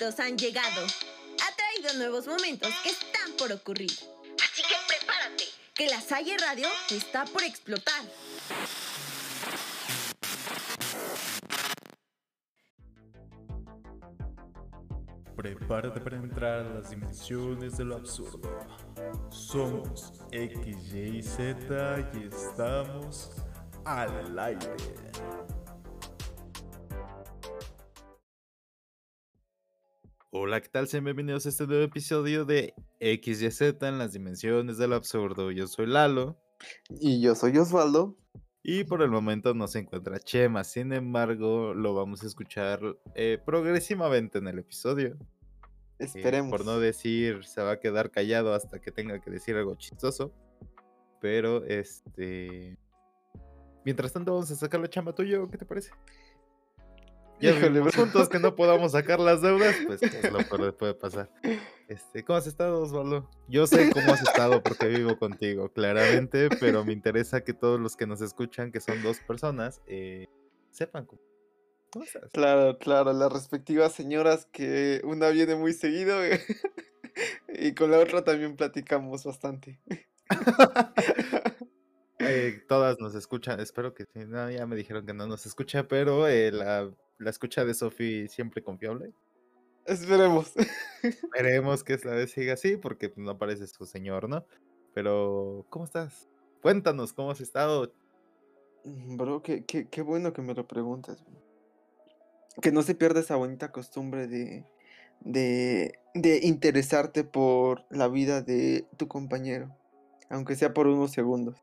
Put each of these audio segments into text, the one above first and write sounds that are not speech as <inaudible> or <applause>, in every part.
momentos han llegado. Ha traído nuevos momentos que están por ocurrir. Así que prepárate, que la Salle Radio está por explotar. Prepárate para entrar a las dimensiones de lo absurdo. Somos X, Y, Z y estamos al aire. Hola, ¿qué tal? Sean bienvenidos a este nuevo episodio de X, Y, Z en las dimensiones del absurdo. Yo soy Lalo. Y yo soy Osvaldo. Y por el momento no se encuentra Chema, sin embargo lo vamos a escuchar eh, progresivamente en el episodio. Eh, Esperemos. por no decir, se va a quedar callado hasta que tenga que decir algo chistoso. Pero este... Mientras tanto vamos a sacar la chamba tuyo, ¿qué te parece? Ya Híjole, vimos bro. juntos que no podamos sacar las deudas, pues es lo peor que puede pasar. Este, ¿Cómo has estado, Osvaldo? Yo sé cómo has estado porque vivo contigo, claramente, pero me interesa que todos los que nos escuchan, que son dos personas, eh, sepan cómo, cómo estás. Claro, claro, las respectivas señoras que una viene muy seguido <laughs> y con la otra también platicamos bastante. <laughs> Eh, todas nos escuchan, espero que sí, no, ya me dijeron que no nos escucha, pero eh, la, la escucha de Sofi siempre confiable. Esperemos. <laughs> Esperemos que esta vez siga así, porque pues, no parece su señor, ¿no? Pero, ¿cómo estás? Cuéntanos, ¿cómo has estado? Mm, Bro, qué, qué, qué bueno que me lo preguntas. Que no se pierda esa bonita costumbre de, de, de interesarte por la vida de tu compañero, aunque sea por unos segundos.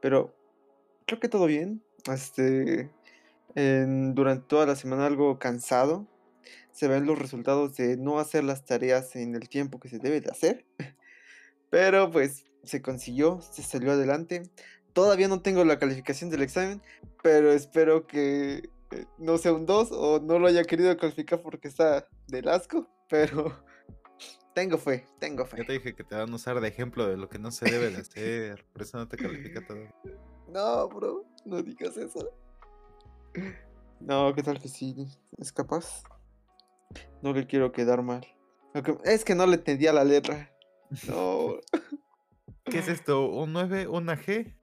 Pero creo que todo bien. Este, en- durante toda la semana algo cansado. Se ven los resultados de no hacer las tareas en el tiempo que se debe de hacer. <laughs> Pero pues se consiguió, se salió adelante. Todavía no tengo la calificación del examen, pero espero que eh, no sea un 2 o no lo haya querido calificar porque está del asco. <laughs> Pero tengo fe, tengo Ya te fe. dije que te van a usar de ejemplo de lo que no se debe de hacer, por eso no te califica todo. <laughs> No, bro, no digas eso. No, ¿qué tal que sí? ¿Es capaz? No le quiero quedar mal. Es que no le entendía la letra. No. <laughs> ¿Qué es esto? ¿Un 9? ¿Una G?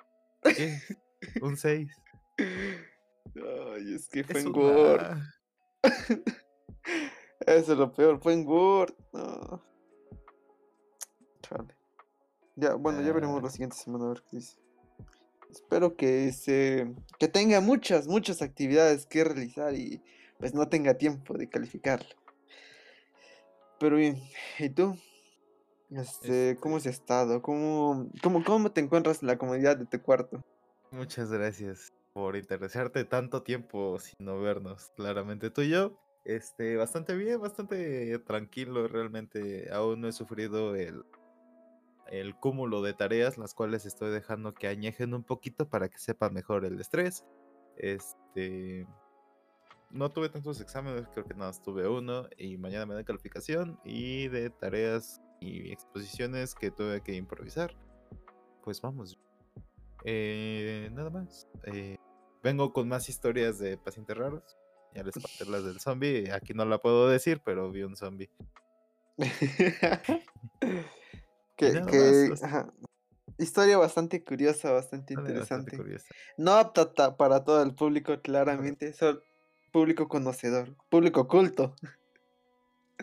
¿Qué? ¿Un 6? Ay, es que fue Es en Word. una... <laughs> Eso es lo peor, fue en Word. No. Ya, bueno, ya veremos la Ah. siguiente semana a ver qué dice. Espero que se que tenga muchas, muchas actividades que realizar y pues no tenga tiempo de calificarlo. Pero bien, ¿y tú? Este, ¿cómo has estado? ¿Cómo, cómo, cómo te encuentras en la comodidad de tu cuarto? Muchas gracias por interesarte tanto tiempo sin no vernos. Claramente tú y yo, este, bastante bien, bastante tranquilo. Realmente aún no he sufrido el, el cúmulo de tareas, las cuales estoy dejando que añejen un poquito para que sepa mejor el estrés. Este, no tuve tantos exámenes, creo que nada, más tuve uno y mañana me da calificación y de tareas y exposiciones que tuve que improvisar. Pues vamos. Eh, nada más. eh, vengo con más historias de pacientes raros. Ya les conté las del zombie. Aquí no la puedo decir, pero vi un zombie. <laughs> <laughs> <laughs> que, nada que- más, ajá, Historia bastante curiosa, bastante interesante. curiosa. No apta ta- para todo el público, claramente. Solo público conocedor, público culto.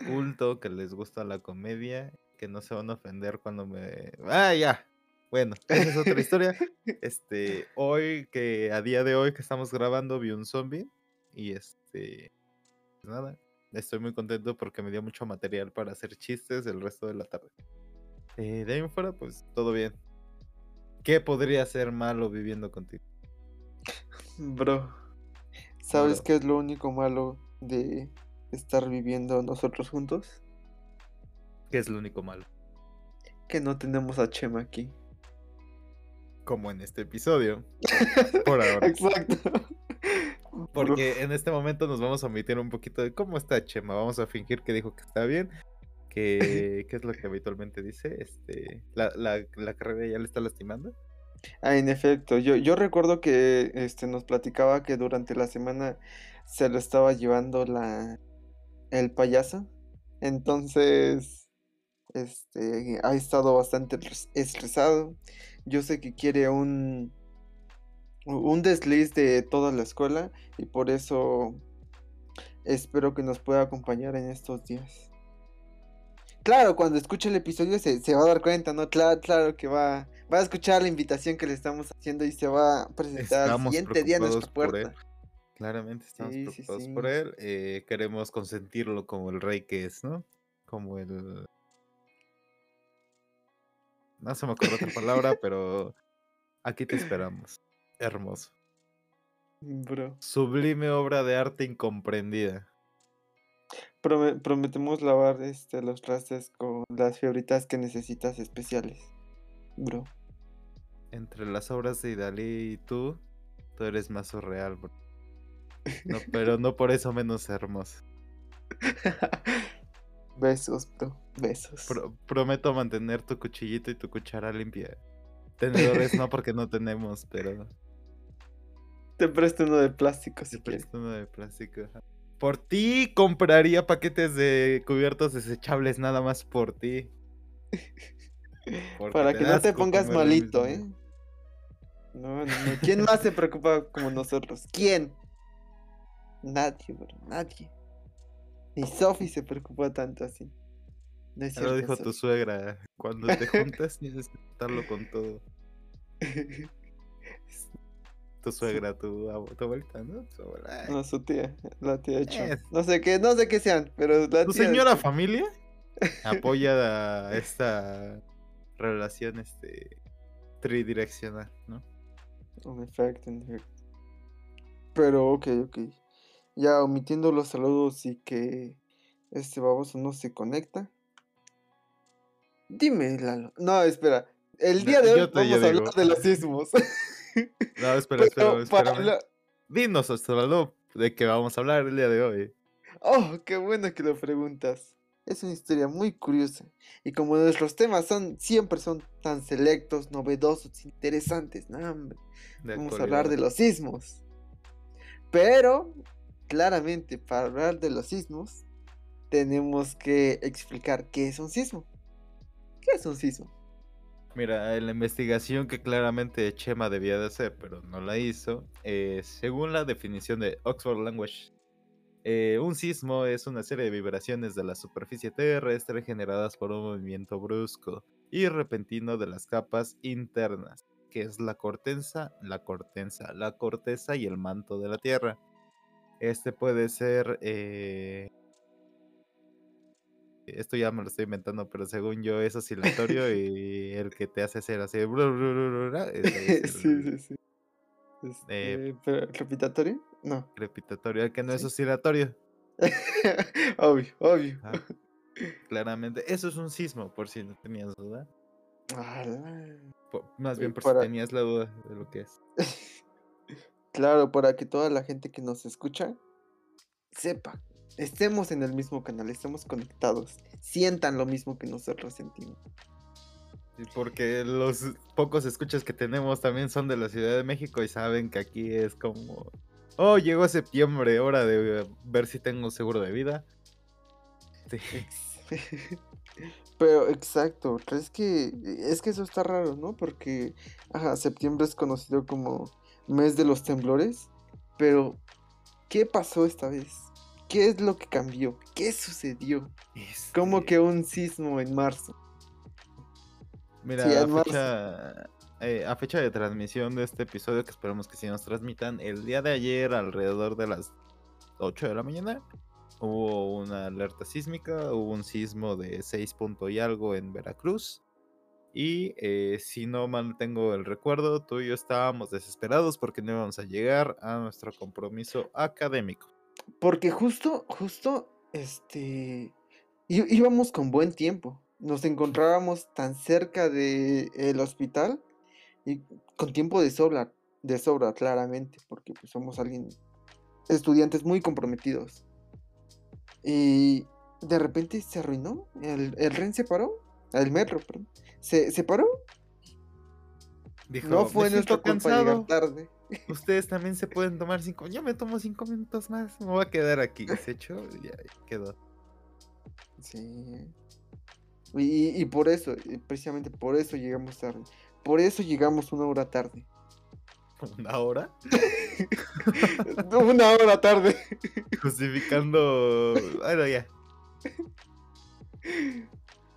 Culto, que les gusta la comedia, que no se van a ofender cuando me. ¡Ah, ya! Bueno, esa es otra historia. <laughs> Este, hoy, que a día de hoy que estamos grabando, vi un zombie. Y este. Pues nada, estoy muy contento porque me dio mucho material para hacer chistes el resto de la tarde. Eh, de ahí en fuera, pues todo bien. ¿Qué podría ser malo viviendo contigo? Bro, ¿sabes Bro. qué es lo único malo de estar viviendo nosotros juntos? ¿Qué es lo único malo? Que no tenemos a Chema aquí. Como en este episodio. <laughs> Por ahora. Exacto. Bro, Porque en este momento nos vamos a omitir un poquito de cómo está Chema. Vamos a fingir que dijo que está bien. <laughs> Que, ¿Qué es lo que habitualmente dice? Este, la, la, la carrera ya le está lastimando. Ah, en efecto, yo, yo recuerdo que este, nos platicaba que durante la semana se lo estaba llevando la, el payaso Entonces, este, ha estado bastante estresado. Yo sé que quiere un, un desliz de toda la escuela y por eso espero que nos pueda acompañar en estos días. Claro, cuando escuche el episodio se, va a dar cuenta, ¿no? Claro, claro que va, va a escuchar la invitación que le estamos haciendo y se va a presentar el siguiente día en nuestra puerta. Claramente estamos preocupados por él. Eh, queremos consentirlo como el rey que es, ¿no? Como el. No se me ocurre otra palabra, <laughs> pero aquí te esperamos. Hermoso. Bro. Sublime obra de arte incomprendida. Prometemos lavar este, los trastes con las fiebritas que necesitas especiales. Bro. Entre las obras de Idalí y tú, tú eres más surreal, bro. No, <laughs> pero no por eso menos hermoso. <laughs> besos, bro. Besos. prometo mantener tu cuchillito y tu cuchara limpia. Tenedores no porque no tenemos, pero. <laughs> Te presto uno de plástico si Te presto uno de plástico. Por ti compraría paquetes de cubiertos desechables nada más por ti. <laughs> Para que no te pongas malito, ¿eh? No, no, no. ¿Quién más se preocupa como nosotros? ¿Quién? Nadie, bro, nadie. Ni Sophie se preocupa tanto así. No lo dijo tu suegra. Cuando te juntas tienes que estarlo con todo. <laughs> tu suegra, tu, tu abuelita, ¿no? No, su tía, la tía hecho. No sé qué, no sé qué sean, pero la ¿Tu señora familia <laughs> apoya a esta relación este tridireccional, ¿no? En efecto, en efecto. Pero ok, ok ya omitiendo los saludos y que este baboso no se conecta. Dime, Lalo. No, espera. El día de hoy vamos a hablar de los sismos. <laughs> No, espera, espera, espera. Dinos, de qué vamos a hablar el día de hoy. Oh, qué bueno que lo preguntas. Es una historia muy curiosa. Y como nuestros temas son siempre son tan selectos, novedosos, interesantes, no, hombre. Vamos a hablar de los sismos. Pero claramente para hablar de los sismos, tenemos que explicar qué es un sismo. ¿Qué es un sismo? Mira, la investigación que claramente Chema debía de hacer, pero no la hizo, eh, según la definición de Oxford Language, eh, un sismo es una serie de vibraciones de la superficie terrestre generadas por un movimiento brusco y repentino de las capas internas, que es la corteza, la corteza, la corteza y el manto de la Tierra. Este puede ser. Eh, esto ya me lo estoy inventando, pero según yo es oscilatorio <laughs> y el que te hace hacer así. <laughs> sí, sí, sí. Eh, este, ¿Repitatorio? No. Repitatorio, el que no es oscilatorio. <laughs> obvio, obvio. claramente. Eso es un sismo, por si no tenías duda. más bien por si tenías la duda de lo que es. Claro, para que toda la gente que nos escucha sepa, estemos en el mismo canal, estemos conectados, sientan lo mismo que nosotros sentimos. Porque los pocos escuchas que tenemos también son de la Ciudad de México y saben que aquí es como, oh, llegó septiembre, hora de ver si tengo seguro de vida. <laughs> Pero exacto, es que es que eso está raro, ¿no? Porque ajá, septiembre es conocido como mes de los temblores, pero ¿qué pasó esta vez? ¿Qué es lo que cambió? ¿Qué sucedió? Como este que un sismo en marzo. Mira, eh, a, Fecha, de transmisión de este episodio, que esperamos que sí nos transmitan, el día de ayer, alrededor de las 8 de la mañana, hubo una alerta sísmica, hubo un sismo de 6 punto y algo en Veracruz. Y eh, si no mal tengo el recuerdo, tú y yo estábamos desesperados porque no íbamos a llegar a nuestro compromiso académico. Porque justo, justo, este, íbamos con buen tiempo. Nos encontrábamos tan cerca del hospital y con tiempo de sobra, de sobra, claramente, porque pues, somos alguien, estudiantes muy comprometidos. Y de repente se arruinó, el, el REN se paró, el metro, perdón se, se paró. Dijo, no fue nuestro cansado. tarde. Ustedes también se pueden tomar cinco. Yo me tomo cinco minutos más. Me voy a quedar aquí. Se y ya quedó. Sí. Y, y por eso, precisamente por eso llegamos tarde. Por eso llegamos una hora tarde. <laughs> ¿Una hora? <laughs> una hora tarde. Justificando. Bueno, ya.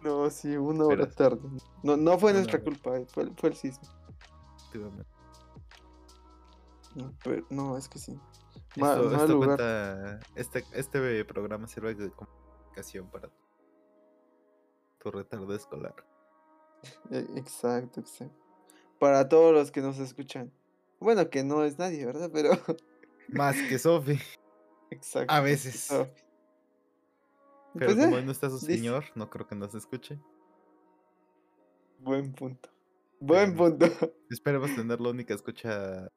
No, sí, una hora tarde. No, no fue nuestra culpa, eh, fue, fue el sismo. No, pero, no, es que sí. este, este programa sirve de comunicación para tu retardo escolar. E, exacto, exacto. Para todos los que nos escuchan. Bueno, que no es nadie, ¿verdad? Pero. <laughs> Más que Sofi. Exacto. A veces. Pero pues, como no está su señor, no creo que nos escuche. Buen punto. Buen punto. Esperemos tener la única escucha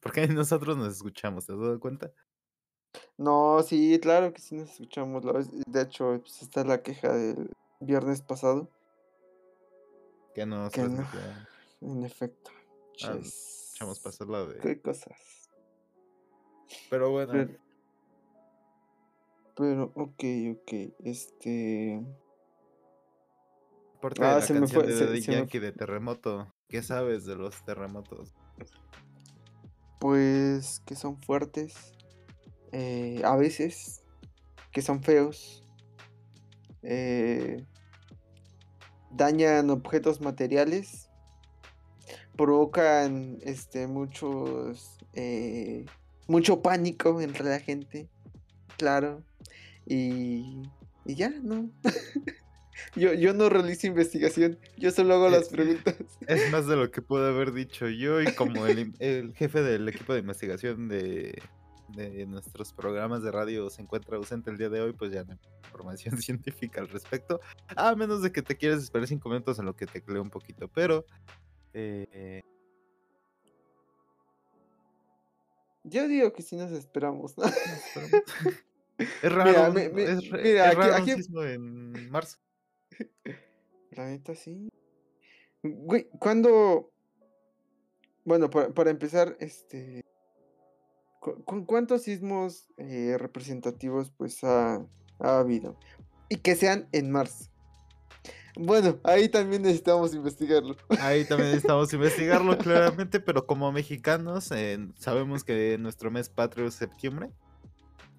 Porque nosotros nos escuchamos, ¿te has dado cuenta? No, sí, claro que sí nos escuchamos. De hecho, pues, esta es la queja del viernes pasado. Que nos que no, En efecto. Ah, echamos pasar la de. Qué cosas. Pero bueno. Pero, ok, ok. Este. Ah, de la se me fue, de Yankee de terremoto. ¿Qué sabes de los terremotos? Pues que son fuertes. Eh, a veces. Que son feos. Eh, dañan objetos materiales. Provocan este muchos. Eh, mucho pánico entre la gente. Claro. Y, y ya, ¿no? <laughs> yo, yo no realizo investigación, yo solo hago las preguntas. Es más de lo que puedo haber dicho yo y como el, <laughs> el jefe del equipo de investigación de, de, nuestros programas de radio se encuentra ausente el día de hoy, pues ya no hay información <laughs> científica al respecto. A menos de que te quieras esperar cinco minutos en lo que te leo un poquito, pero... Eh, yo digo que sí nos esperamos. ¿no? <laughs> Es raro. es, aquí, en marzo. La neta sí. Güey, cuando. Bueno, para, empezar, este. ¿Cuántos sismos eh, representativos pues ha, ha habido? Y que sean en marzo. Bueno, ahí también necesitamos investigarlo. Ahí también necesitamos <laughs> investigarlo, claramente, pero como mexicanos eh, sabemos que nuestro mes patrio es septiembre.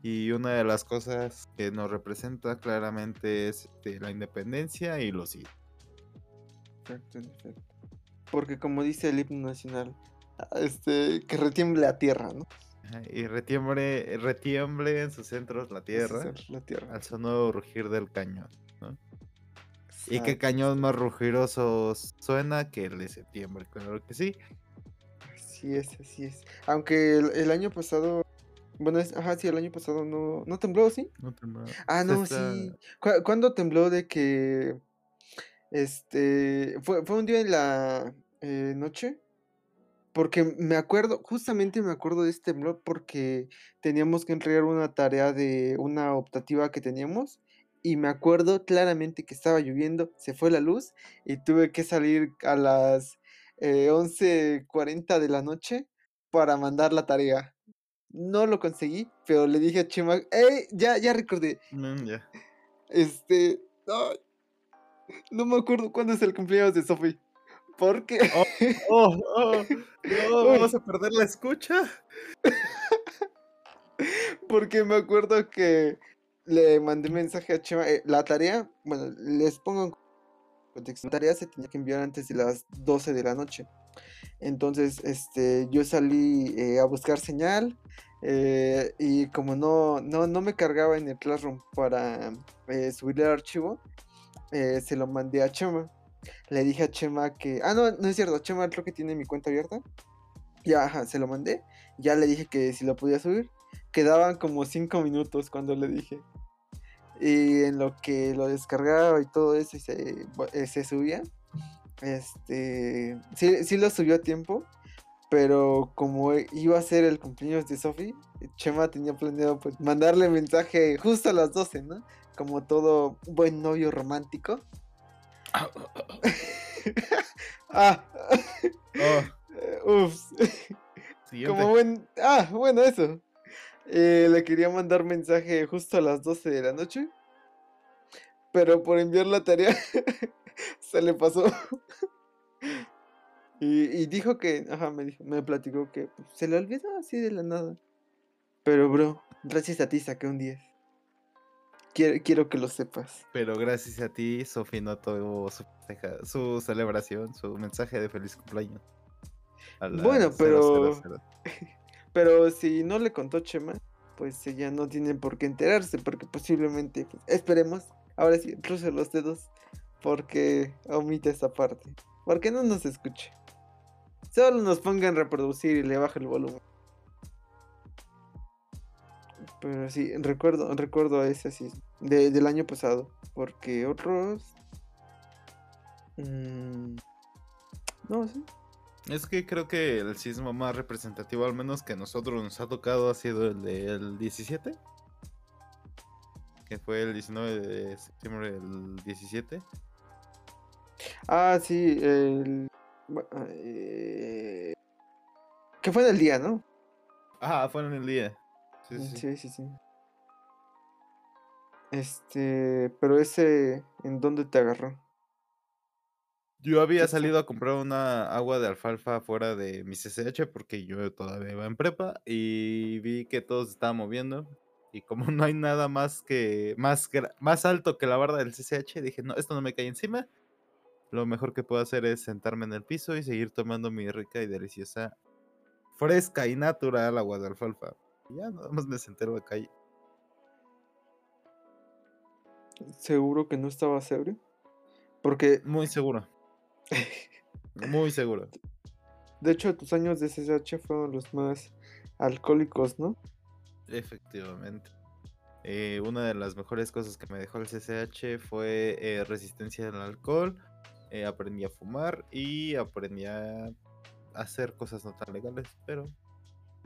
Y una de las cosas que nos representa claramente es este, la independencia y los hijos. Exacto, exacto. Porque como dice el himno nacional, ah, este, que retiemble la tierra, ¿no? Y retiemble, retiemble en sus centros la tierra, la tierra. al sonoro rugir del cañón, ¿no? Y qué cañón más rugiroso suena que el de septiembre, claro que sí. Así es, así es. Aunque el año pasado bueno, es, ajá, sí, el año pasado no, no tembló, ¿sí? No tembló. Ah, no, sí. ¿Cuándo tembló de que, este, fue, fue un día en la eh, noche? Porque me acuerdo, justamente me acuerdo de este temblor porque teníamos que entregar una tarea de una optativa que teníamos y me acuerdo claramente que estaba lloviendo, se fue la luz y tuve que salir a las eh, 11.40 de la noche para mandar la tarea no lo conseguí, pero le dije a Chema, ¡Ey! Ya, ya recordé. Mm, este. no me acuerdo cuándo es el cumpleaños de Sophie. ¿Por qué? Oh, oh, oh, no, <laughs> vamos a perder la escucha. <laughs> Porque me acuerdo que le mandé mensaje a Chema. Eh, la tarea, bueno, les pongo en contexto. La tarea se tenía que enviar antes de las 12 de la noche. Entonces, este, yo salí eh, a buscar señal eh, y como no, no, no, me cargaba en el Classroom para eh, subir el archivo, se lo mandé a Chema. Le dije a Chema que... Ah, no, no es cierto, Chema creo que tiene mi cuenta abierta. Ya, se lo mandé. Ya le dije que si lo podía subir. Quedaban como 5 minutos cuando le dije. Y en lo que lo descargaba y todo eso y se, se subía, este, sí, sí lo subió a tiempo, pero como iba a ser el cumpleaños de Sophie, Chema tenía planeado pues mandarle mensaje justo a las 12, ¿no? Como todo buen novio romántico. <laughs> ah. <laughs> Oh. Ups. Como buen... Ah, bueno, eso. Eh, le quería mandar mensaje justo a las 12 de la noche. pero por enviar la tarea <laughs> se le pasó. Y, y dijo que, ajá, me dijo, me platicó que pues, se le olvidó así de la nada. Pero, bro, gracias a ti saqué un 10. Quiero, quiero que lo sepas. Pero gracias a ti, Sofi no tuvo su, celebración, su mensaje de feliz cumpleaños. Bueno, pero- 000. <laughs> Pero si no le contó Chema, pues ella no tiene por qué enterarse, porque posiblemente, pues, esperemos, ahora sí, cruce los dedos, porque omite esa parte. Porque no nos escuche. Solo nos ponga en reproducir y le baja el volumen. Pero sí, recuerdo, recuerdo a ese así, de- del año pasado, porque otros... mm, no, sí. Es que creo que el sismo más representativo, al menos que a nosotros nos ha tocado, ha sido el del 17. Que fue el 19 de septiembre del 17. Ah, sí, el... eh, Que fue en el día, ¿no? Ah, fue en el día. Sí, sí. Sí, sí, sí. Este, pero ese, ¿en dónde te agarró? Yo había salido a comprar una agua de alfalfa fuera de mi CCH porque yo todavía iba en prepa y vi que todos se estaban moviendo y como <laughs> no hay nada más que más más alto que la barda del CCH dije no esto no me cae encima lo mejor que puedo hacer es sentarme en el piso y seguir tomando mi rica y deliciosa fresca y natural agua de alfalfa ya nada más me senté en la calle ¿Seguro que no estabas ebrio? Porque, muy seguro muy seguro de hecho, tus años de CSH fueron los más alcohólicos, ¿no? Efectivamente. Eh, una de las mejores cosas que me dejó el CCH fue eh, resistencia al alcohol. Eh, aprendí a fumar y aprendí a hacer cosas no tan legales, pero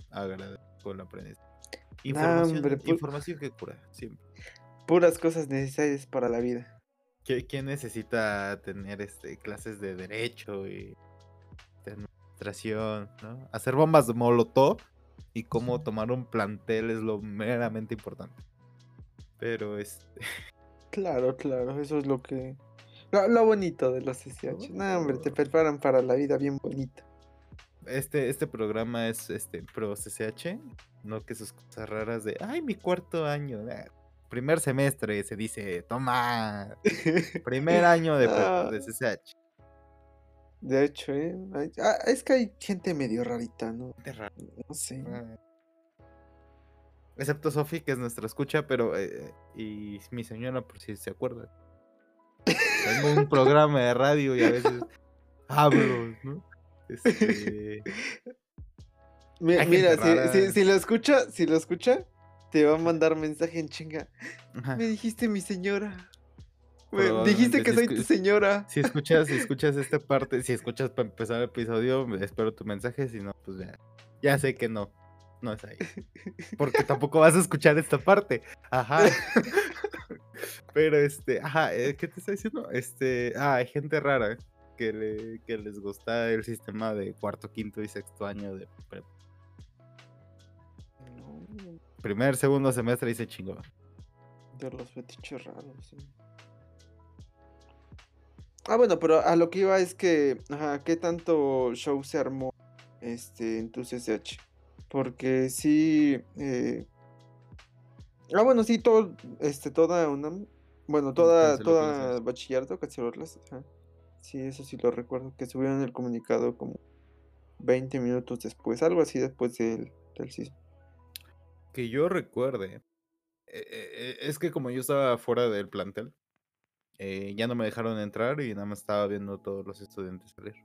agradezco el aprendizaje. Información, hombre, información que cura, siempre. Puras cosas necesarias para la vida. ¿Qui- ¿Quién necesita tener este, clases de derecho y de administración, ¿no? Hacer bombas de molotov y cómo tomar un plantel es lo meramente importante. Pero este, <laughs> Claro, claro, eso es lo que... Lo, lo bonito de los CSH. No, hombre, te preparan para la vida bien bonita. este, este programa es este pro CCH, no que sus cosas raras de ay mi cuarto año. ah, Primer semestre se dice, toma, <laughs> primer año de, prepa- de Ah. CCH. De hecho, ¿eh? Ah, es que hay gente medio rarita, ¿no? Qué raro. No sé. Ah. Excepto Sofi, que es nuestra escucha, pero. eh, y mi señora, por si se acuerda. Tengo un programa de radio y a veces hablo, ¿no? Este, <laughs> Mira, si, si, si lo escucha, si lo escucha, te va a mandar mensaje en chinga. ajá. Me dijiste mi señora. Me dijiste que soy tu señora. Si escuchas, si escuchas esta parte, si escuchas para empezar el episodio, espero tu mensaje, si no, pues ya, ya sé que no, no es ahí. Porque tampoco vas a escuchar esta parte. Ajá. <laughs> Pero este, ajá, eh, ¿qué te está diciendo? Este, ah, hay gente rara que, le, que les gusta el sistema de cuarto, quinto y sexto año de prepa. No, Primer, segundo semestre y se chingó. de los fetiches raros. sí. Ah, bueno, pero a lo que iba es que, ajá, ¿qué tanto show se armó este, en tu CSH? Porque sí, eh... ah, bueno, sí, todo, este, toda una, bueno, toda, toda bachillerato canceló clases, ajá. Sí, eso sí lo recuerdo, que subieron el comunicado como 20 minutos después, algo así después del, del sismo. Que yo recuerde, eh, eh, eh, es que como yo estaba fuera del plantel, eh, ya no me dejaron entrar y nada más estaba viendo todos los estudiantes salir.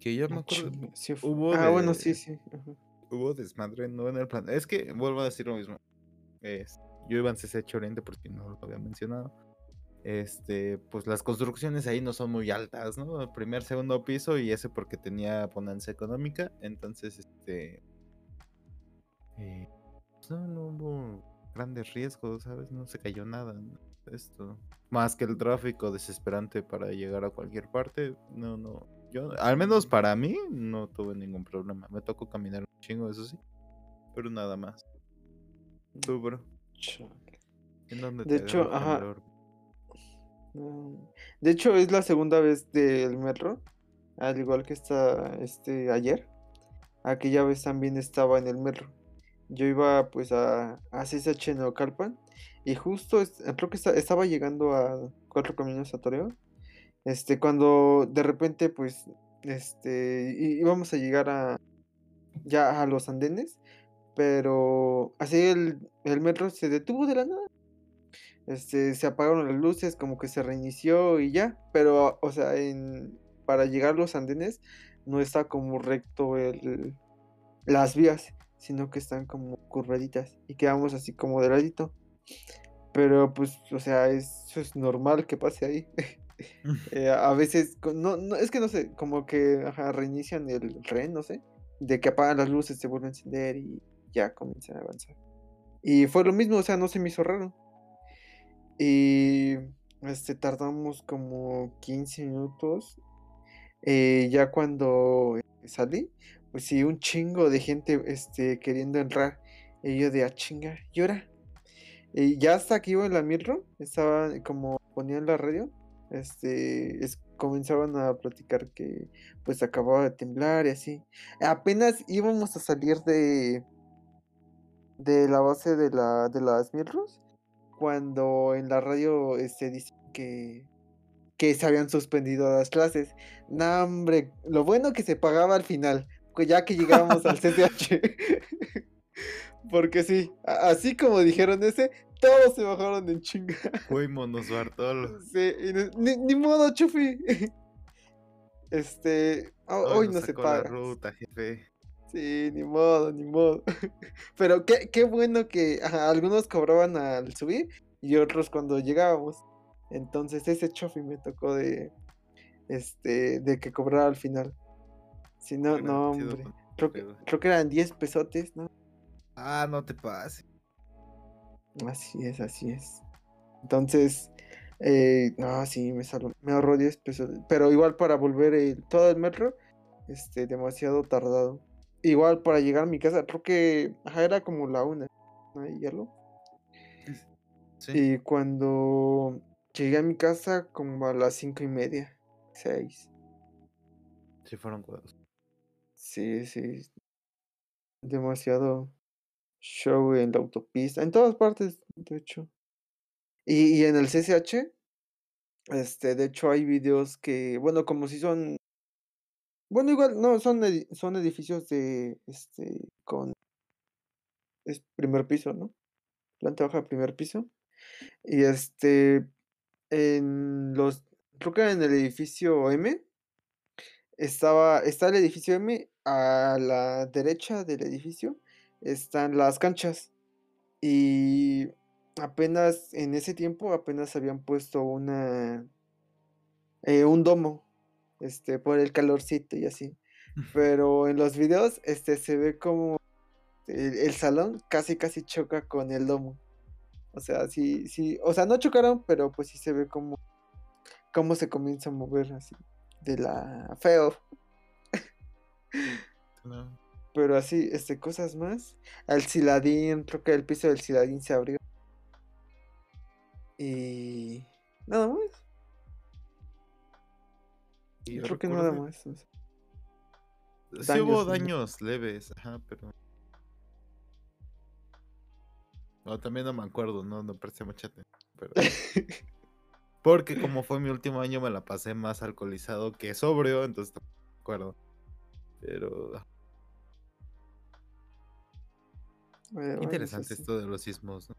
Que yo me Ah, acuerdo, sí hubo ah, bueno, sí, sí. ajá. Hubo desmadre no en el plan. Es que vuelvo a decir lo mismo. es- yo iba en CCH Oriente porque no lo había mencionado. Este, pues las construcciones ahí no son muy altas, ¿no? Primer, segundo piso y ese porque tenía bonanza económica. Entonces, este. eh, pues, no, no hubo grandes riesgos, ¿sabes? No se cayó nada. Esto. Más que el tráfico desesperante para llegar a cualquier parte. No, no. Yo, al menos para mí, no tuve ningún problema. Me tocó caminar un chingo, eso sí. Pero nada más. Tú, bro. ¿En dónde De te hecho, ajá. De hecho, es la segunda vez del metro, al igual que esta, este, ayer. Aquella vez también estaba en el metro. Yo iba pues a, a CSH Naucalpan y justo creo que esta- estaba llegando a Cuatro Caminos a Toreo. Este, cuando de repente pues, este, íbamos a llegar a ya a los andenes, pero así el, el metro se detuvo de la nada. Este, se apagaron las luces, como que se reinició y ya. Pero, o sea, en, para llegar a los andenes no está como recto el, las vías, sino que están como curvaditas y quedamos así como de ladito. Pero pues, o sea, eso es normal que pase ahí. <laughs> <laughs> Eh, a veces, no, no, es que no sé, como que ajá, reinician el tren, no sé, de que apagan las luces, se vuelve a encender y ya comienzan a avanzar. Y fue lo mismo, o sea, no se me hizo raro. Y este, tardamos como 15 minutos. eh, ya cuando eh, salí, pues sí, un chingo de gente este, queriendo entrar. Y yo de a chingar, ¿y ahora? Y ya hasta que iba en la metro, estaba como ponían la radio, este, es- comenzaban a platicar que pues acababa de temblar y así. Apenas íbamos a salir de, de la base de, la, de las metros, cuando en la radio este, dicen que, que se habían suspendido las clases. No, hombre, lo bueno que se pagaba al final, pues ya que llegábamos al <laughs> CCH. <laughs> Porque sí, así como dijeron ese, todos se bajaron en chinga. Fuimos Bartolo. Sí, y no- ni, ni modo, Chufi. Este, ho- hoy no se sacó la paga. ruta, jefe. Sí, ni modo, ni modo. <laughs> Pero qué, qué bueno que ajá, algunos cobraban al subir y otros cuando llegábamos. Entonces ese chofi me tocó de este de que cobrara al final. Si no, no, hombre. que, creo que eran 10 pesotes, ¿no? Ah, no te pases. Así es, así es. Entonces, eh, no, sí, me salvo, me ahorró 10 pesos. Pero igual para volver el- todo el metro, este, demasiado tardado. Igual para llegar a mi casa, creo que ajá, era como la una, ¿no? Y algo. Sí. Y cuando llegué a mi casa, como a las cinco y media, seis. Sí, fueron cuadros. Sí, sí. Demasiado show en la autopista, en todas partes, de hecho. Y, y en el CCH, este, de hecho hay videos que, bueno, como si son, bueno, igual, no, son, son edificios de, este, con, es primer piso, ¿no? Planta baja, primer piso. Y este, en los, creo que en el edificio M, estaba, está el edificio M, a la derecha del edificio están las canchas. Y apenas en ese tiempo, apenas habían puesto una, eh, un domo, este, por el calorcito y así. Pero en los videos, este, se ve como el, el salón casi casi choca con el domo. O sea, sí, sí, o sea, no chocaron, pero pues sí se ve como, cómo se comienza a mover así, de la feo. No. Pero así, este, cosas más. Al Ciladín, creo que el piso del Ciladín se abrió. Y nada más. Y yo creo que nada más. Sí hubo daños, leves, ajá, pero. No, también no me acuerdo, no, no presté mucha atención. Pero... <laughs> Porque como fue mi último año me la pasé más alcoholizado que sobrio, entonces no me acuerdo. Pero interesante esto de los sismos, ¿no?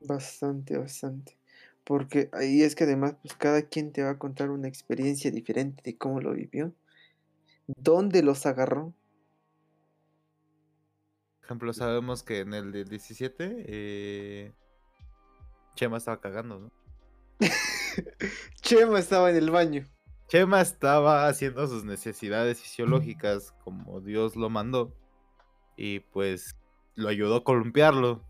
Bastante, bastante. Porque ahí es que además, pues cada quien te va a contar una experiencia diferente de cómo lo vivió. ¿Dónde los agarró? Por ejemplo, sabemos que en el del 17 eh, Chema estaba cagando, ¿no? <laughs> Chema estaba en el baño. Chema estaba haciendo sus necesidades fisiológicas como Dios lo mandó y pues lo ayudó a columpiarlo.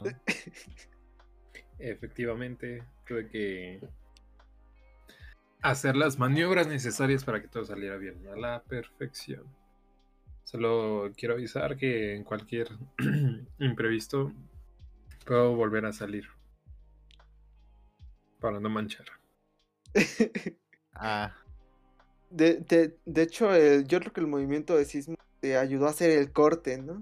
¿no? <laughs> Efectivamente, tuve que hacer las maniobras necesarias para que todo saliera bien, a la perfección. Solo quiero avisar que en cualquier <clears throat> imprevisto Puedo volver a salir. Para no manchar. <laughs> Ah, De, de, de hecho, el- yo creo que el movimiento de sismo te ayudó a hacer el corte, ¿no?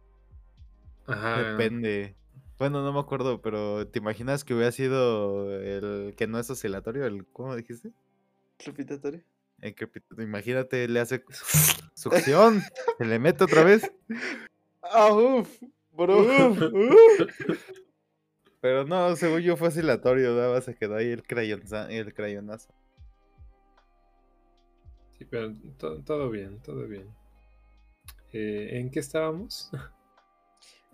Ajá. depende. Bueno, no me acuerdo, pero ¿te imaginas que hubiera sido el que no es oscilatorio? El, ¿Cómo dijiste? Repitatorio. El que, imagínate, le hace succión, se le mete otra vez. Ah, uf, bro. <laughs> Uf, uf. Pero no, según yo fue oscilatorio, nada más se quedó ahí el, crayonza- el crayonazo. Sí, pero to- todo bien, todo bien. Eh, ¿En qué estábamos? <laughs>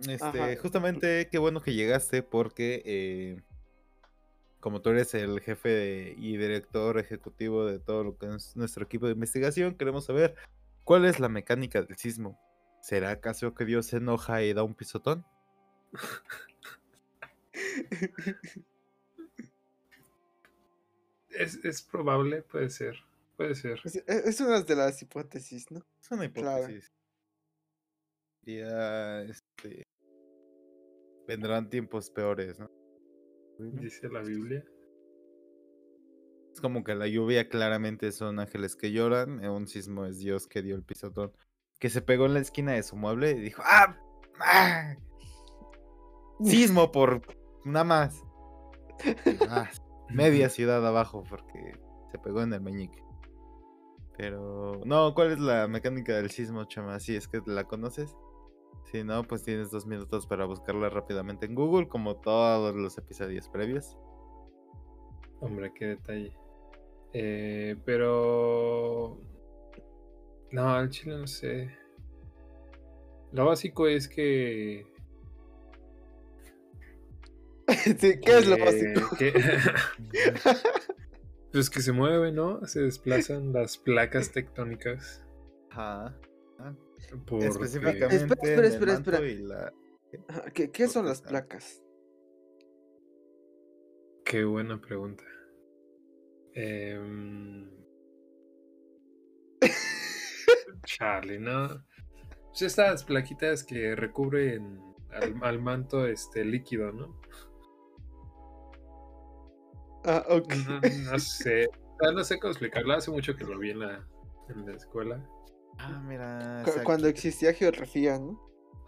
Este, Ajá. justamente, qué bueno que llegaste porque eh, como tú eres el jefe de- y director ejecutivo de todo lo que es nuestro equipo de investigación, queremos saber cuál es la mecánica del sismo. ¿Será acaso que Dios se enoja y da un pisotón? Es, es probable, puede ser. Puede ser. Es, es una de las hipótesis, ¿no? Es una Claro. hipótesis. Ya, este, vendrán tiempos peores, ¿no? Dice la Biblia. Es como que la lluvia claramente son ángeles que lloran, eh, un sismo es Dios que dio el pisotón, que se pegó en la esquina de su mueble y dijo, ¡ah! ¡ah! <laughs> Sismo por nada más. <laughs> Ah, media ciudad abajo porque se pegó en el meñique. Pero, no, ¿cuál es la mecánica del sismo, chama? Si es que la conoces. Si no, pues tienes dos minutos para buscarla rápidamente en Google, como todos los episodios previos. Hombre, qué detalle. Eh, pero. No, al chile no sé. Lo básico es que. <laughs> sí, ¿qué es lo básico? que- <laughs> pues que se mueven, ¿no? Se desplazan las placas tectónicas. Ajá. Porque... Específicamente Espera, en el espera, espera, manto espera. y la- ¿Qué, qué son las placas? Qué buena pregunta. Em, <laughs> Chale, ¿no? Pues estas plaquitas que recubren al, al manto este líquido, ¿no? Ah, ok. No, no sé. No sé cómo explicarlo. Hace mucho que lo vi en la, en la escuela. Ah, mira. Cu-. Cuando existía geografía, ¿no?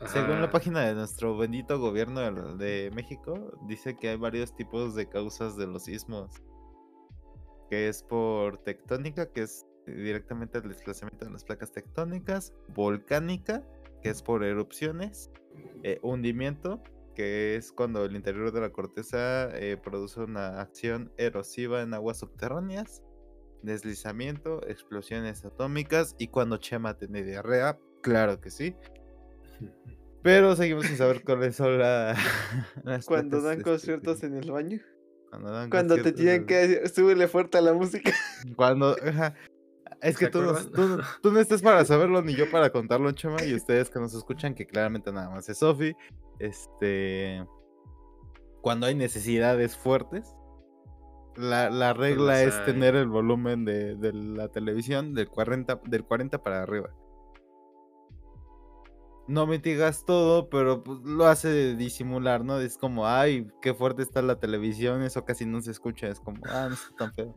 Según la página de nuestro bendito gobierno de- de México, dice que hay varios tipos de causas de los sismos. Que es por tectónica, que es directamente el desplazamiento de las placas tectónicas, volcánica, que es por erupciones, eh, hundimiento, que es cuando el interior de la corteza eh, produce una acción erosiva en aguas subterráneas, deslizamiento, explosiones atómicas y cuando Chema tiene diarrea, claro que sí. Pero seguimos sin saber cuáles son la- <laughs> las Cuando dan este, conciertos en el baño. Cuando, dan Cuando te tienen en- que decir, súbele fuerte a la música. <laughs> Cuando... Es ¿Se que tú no, acuerdan? tú, no- tú no estás para <laughs> saberlo ni yo para contarlo, Chema, y ustedes que nos escuchan, que claramente nada más es Sofi. Este. Cuando hay necesidades fuertes, la, la regla es tener el volumen de, de la televisión del 40, del 40 para arriba. No mitigas todo, pero pues, lo hace de disimular, ¿no? Es como, ay, qué fuerte está la televisión, eso casi no se escucha, es como, ah, no está tan feo.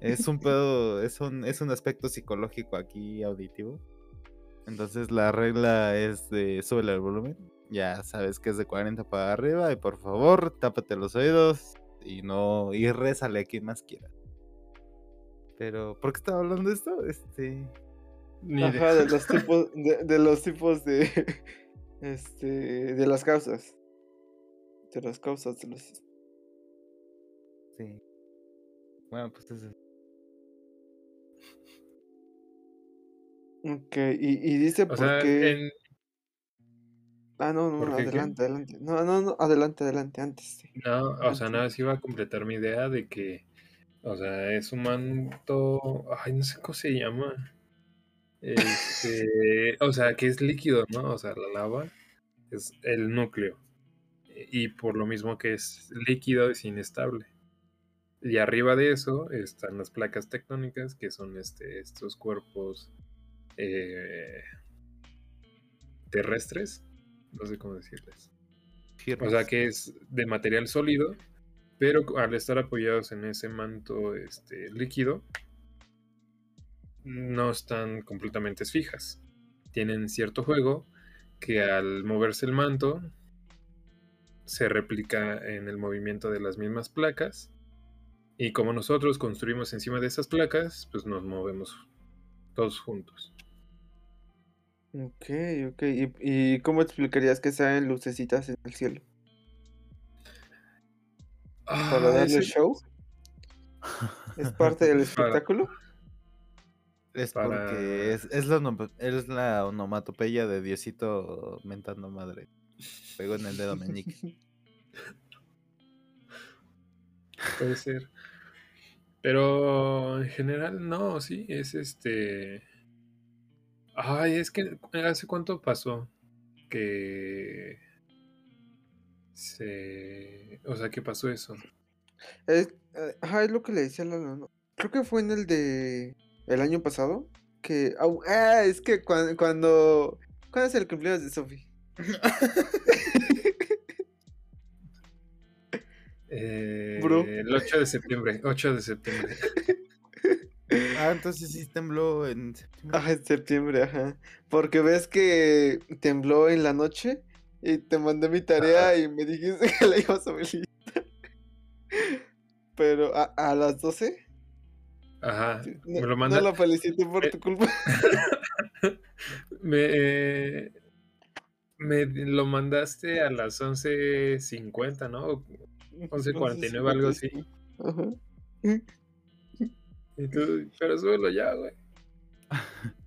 Es un pedo, es un, es un aspecto psicológico aquí auditivo. Entonces la regla es de súbele el volumen. Ya sabes que es de 40 para arriba y por favor, tápate los oídos y no y rézale a quien más quiera. Pero, ¿por qué estaba hablando de esto? Este. Ajá, de los <laughs> tipos, de, de los tipos de, <laughs> este, de las causas. De las causas de los sí. Bueno, pues eso. Ok, y, y dice O por sea, qué... en- Ah, no, no, adelante, adelante. No, no, no, adelante, adelante, antes. sí. no, o sea, nada, más iba a completar mi idea de que, o sea, es un manto, ay, no sé cómo se llama. Este, o sea, que es líquido, ¿no? O sea, la lava es el núcleo. Y por lo mismo que es líquido es inestable. Y arriba de eso están las placas tectónicas, que son este, estos cuerpos eh, terrestres. No sé cómo decirles. O sea que es de material sólido, pero al estar apoyados en ese manto este, líquido, no están completamente fijas. Tienen cierto juego que al moverse el manto se replica en el movimiento de las mismas placas y como nosotros construimos encima de esas placas, pues nos movemos todos juntos. Ok, ok. ¿Y, cómo explicarías que sean lucecitas en el cielo? ¿Para ah, darle show? ¿Es parte del <laughs> espectáculo? Es porque es, es, la, es la onomatopeya de Diosito mentando madre. Pegó en el dedo meñique. <laughs> Puede ser. Pero en general no, sí, es este... Ay, es que hace cuánto pasó que se... O sea, ¿qué pasó eso? Es, eh, es lo que le decía la... Creo que fue en el de... El año pasado. Que... Ah, es que cuando... cuando... ¿Cuándo es el cumpleaños de Sophie? <laughs> Eh, el 8 de septiembre. 8 de septiembre. <laughs> Ah, entonces sí tembló en septiembre. Ah, en septiembre, ajá. Porque ves que tembló en la noche y te mandé mi tarea y me dijiste <laughs> que la ibas a felicitar. Pero a, a las 12. Ajá. me lo mandaste. No la felicité por tu culpa. <laughs> me, eh, me lo mandaste a las 11.50, ¿no? 11.49, algo así. Ajá. Y tú, pero súbelo ya, güey. <laughs>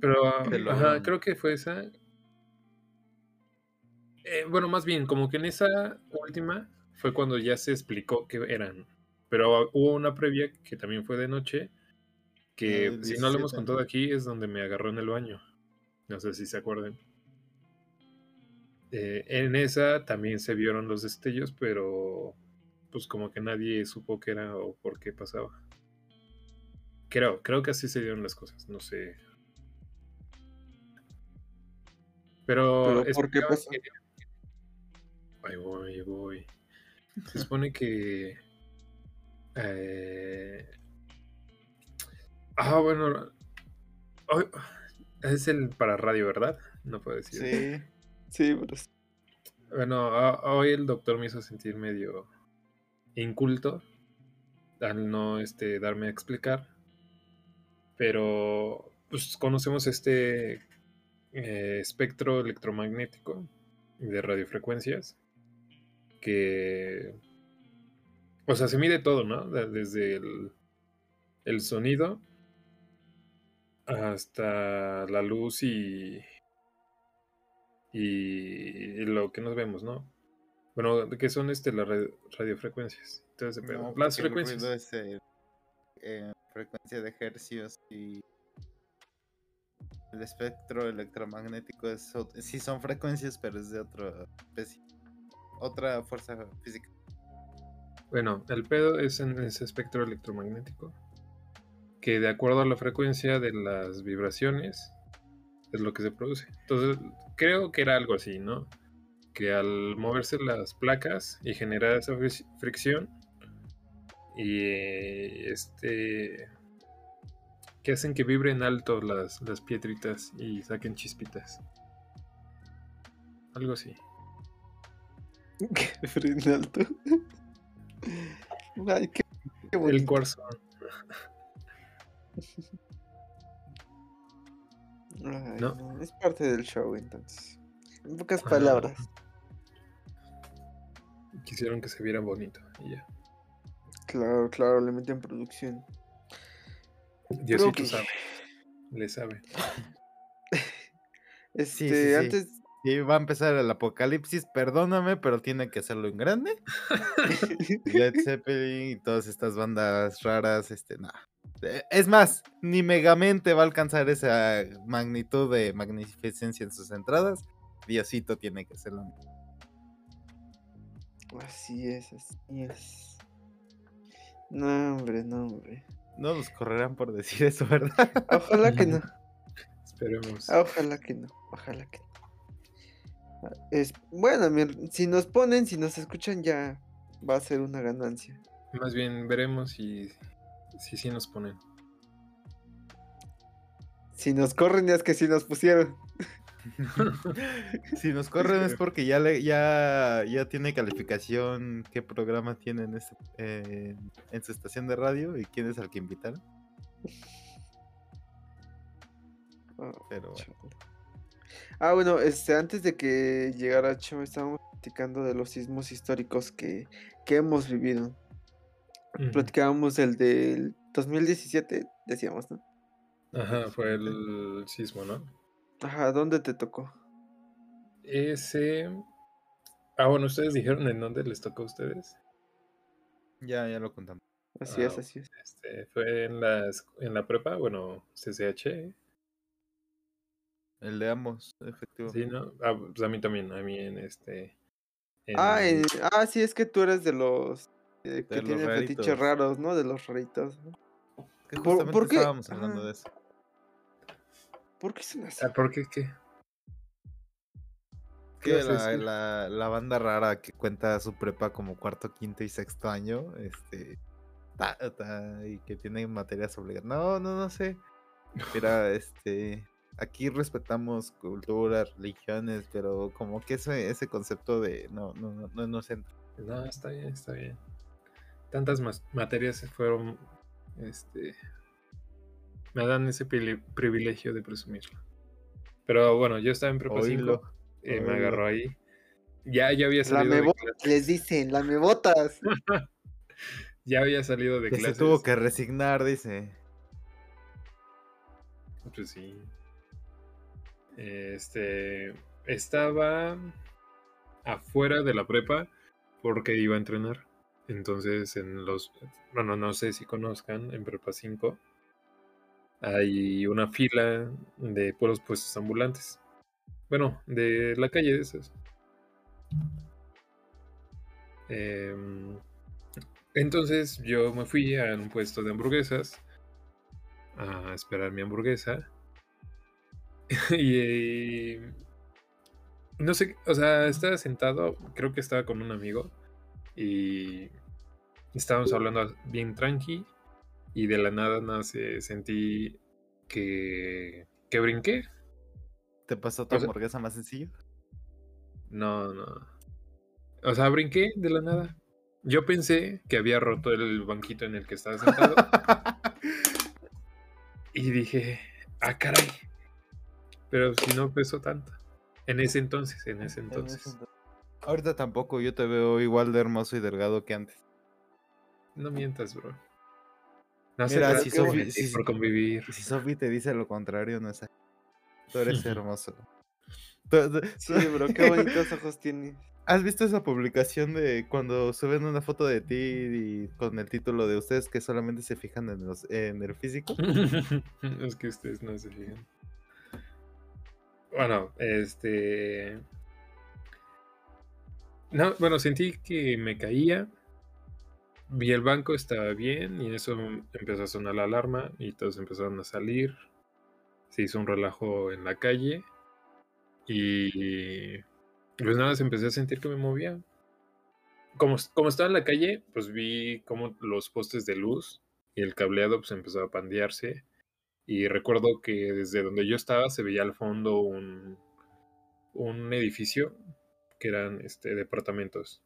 Pero, ajá, creo que fue esa. Eh, bueno, más bien, como que en esa última fue cuando ya se explicó qué eran. Pero hubo una previa que también fue de noche, que si no lo hemos contado aquí es donde me agarró en el baño. No sé si se acuerdan. Eh, en esa también se vieron los destellos, pero pues como que nadie supo qué era o por qué pasaba. Creo, creo que así se dieron las cosas, no sé. Pero, ¿por qué pasó? Ahí voy, ahí voy. Se supone que... Eh... Ah, bueno. Es el para radio, ¿verdad? No puedo decir. Sí. Sí, Bueno, hoy el doctor me hizo sentir medio inculto al no este, darme a explicar. Pero pues conocemos este eh, espectro electromagnético de radiofrecuencias que o sea se mide todo no desde el, el sonido hasta la luz y y lo que nos vemos, ¿no? Bueno, ¿qué son este, las radiofrecuencias? Entonces, las frecuencias. Es, eh, frecuencia de hercios y el espectro electromagnético es sí son frecuencias, pero es de otra especie, otra fuerza física. Bueno, el pedo es en ese espectro electromagnético que de acuerdo a la frecuencia de las vibraciones es lo que se produce. Entonces, creo que era algo así, ¿no? Que al moverse las placas y generar esa fricción y este que hacen que vibren alto las, las piedritas y saquen chispitas. Algo así. <laughs> Que vibren alto. Ay, qué, El cuarzo. no. Es parte del show, entonces. En pocas palabras. Quisieron que se viera bonito y ya. Claro, claro, le meten producción. Diosito sabe. Le sabe. <laughs> este, antes. Sí, va a empezar el apocalipsis, perdóname, pero tiene que hacerlo en grande. <laughs> Led Zeppelin y todas estas bandas raras, este, nada. Eh, es más, ni Megamente va a alcanzar esa magnitud de magnificencia en sus entradas. Diosito tiene que hacerlo. Así es, así es. No, hombre, no, hombre. No nos correrán por decir eso, ¿verdad? <laughs> Ojalá que no. <laughs> Esperemos. Ojalá que no, ojalá que no. Es, bueno, si nos ponen, si nos escuchan, ya va a ser una ganancia. Más bien veremos si si, sí nos ponen. Si nos corren, ya es que si nos pusieron. <laughs> Si nos corren es porque ya le, ya, ya tiene calificación qué programa tiene en, este- en- en su estación de radio y quién es al que invitaron. Ah, Pero bueno. Ah, bueno, este, antes de que llegara Cho, estábamos platicando de los sismos históricos que, que hemos vivido. Platicábamos el del 2017, decíamos, ¿no? Ajá, fue el sismo, ¿no? Ajá, ¿dónde te tocó? Ese. Ah, bueno, ustedes dijeron en dónde les tocó a ustedes. Ya, ya lo contamos. Así Ah, es, así es. Este, fue en la, esc- en la prepa, bueno, CCH. El de ambos, Sí, efectivamente. ¿no? Ah, pues a mí también, a mí en este. Ah, en- ah, sí, es que tú eres de los eh, que De los tienen fetiches raros, ¿no? De los raritos. ¿no? Que ¿Por- justamente por qué? estábamos hablando Ajá. de eso. ¿Por qué son así? Ah, ¿Por qué qué? ¿Qué Que la, la, la banda rara que cuenta su prepa como cuarto, quinto y sexto año, este, ta- ta, y que tiene materias obligadas. No, no, no sé. Mira, <laughs> este, aquí respetamos culturas, religiones, pero como que ese, ese concepto de no, no, no, no nos entra. No, está bien, está bien. Tantas materias se fueron. Este. Me dan ese privilegio de presumirlo. Pero bueno, yo estaba en prepa 5. Oílo. eh, me agarró ahí. Ya, ya había La salido de mebotas, clases. les dicen, la mebotas. <laughs> Ya había salido de Que se clases. tuvo que resignar, dice. Pues sí. Este. Estaba afuera de la prepa porque iba a entrenar. Entonces, en los. Bueno, no sé si conozcan, en prepa 5 hay una fila de puros puestos ambulantes. Bueno, de la calle de esas. Em, entonces yo me fui a un puesto de hamburguesas a esperar mi hamburguesa. <laughs> y no sé, o sea, estaba sentado, creo que estaba con un amigo y estábamos hablando bien tranqui y de la nada nace, sentí que, que brinqué. ¿Te pasó tu O sea- hamburguesa más sencillo? No, no. O sea, brinqué de la nada. Yo pensé que había roto el banquito en el que estaba sentado <laughs> y dije, ah, caray. Pero si no pesó tanto. En ese entonces, en ese En ese entonces. entonces. Ahorita tampoco, yo te veo igual de hermoso y delgado que antes. No mientas, bro. No sé, Mira, si Sofi- mentir, si- por convivir. Y si Sophie te dice lo contrario, no es así. Tú eres <laughs> hermoso. Sí, bro, qué bonitos <laughs> ojos tienes. ¿Has visto esa publicación de cuando suben una foto de ti y con el título de ustedes que solamente se fijan en, los, en el físico? <laughs> es que ustedes no se fijan. Bueno, este. No, bueno, sentí que me caía. Vi el banco, estaba bien, y en eso empezó a sonar la alarma y todos empezaron a salir. Se hizo un relajo en la calle. Y pues nada, se empecé a sentir que me movía. Como, como estaba en la calle, pues vi como los postes de luz y el cableado pues empezó a pandearse. Y recuerdo que desde donde yo estaba se veía al fondo un, un edificio que eran este, departamentos.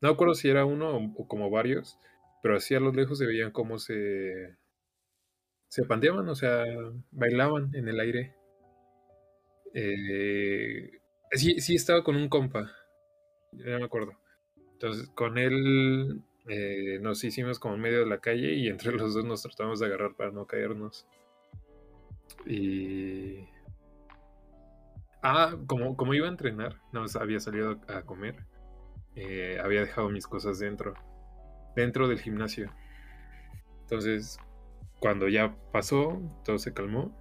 No me acuerdo si era uno o, como varios, pero así a lo lejos se veían cómo se, se pandeaban, o sea, bailaban en el aire. Eh, sí, sí estaba con un compa, ya me acuerdo. Entonces, con él eh, nos hicimos como en medio de la calle y entre <laughs> los dos nos tratamos de agarrar para no caernos. Y. Ah, como, como iba a entrenar, no había salido a comer. Eh, había dejado mis cosas dentro. Dentro del gimnasio. Entonces, cuando ya pasó, todo se calmó.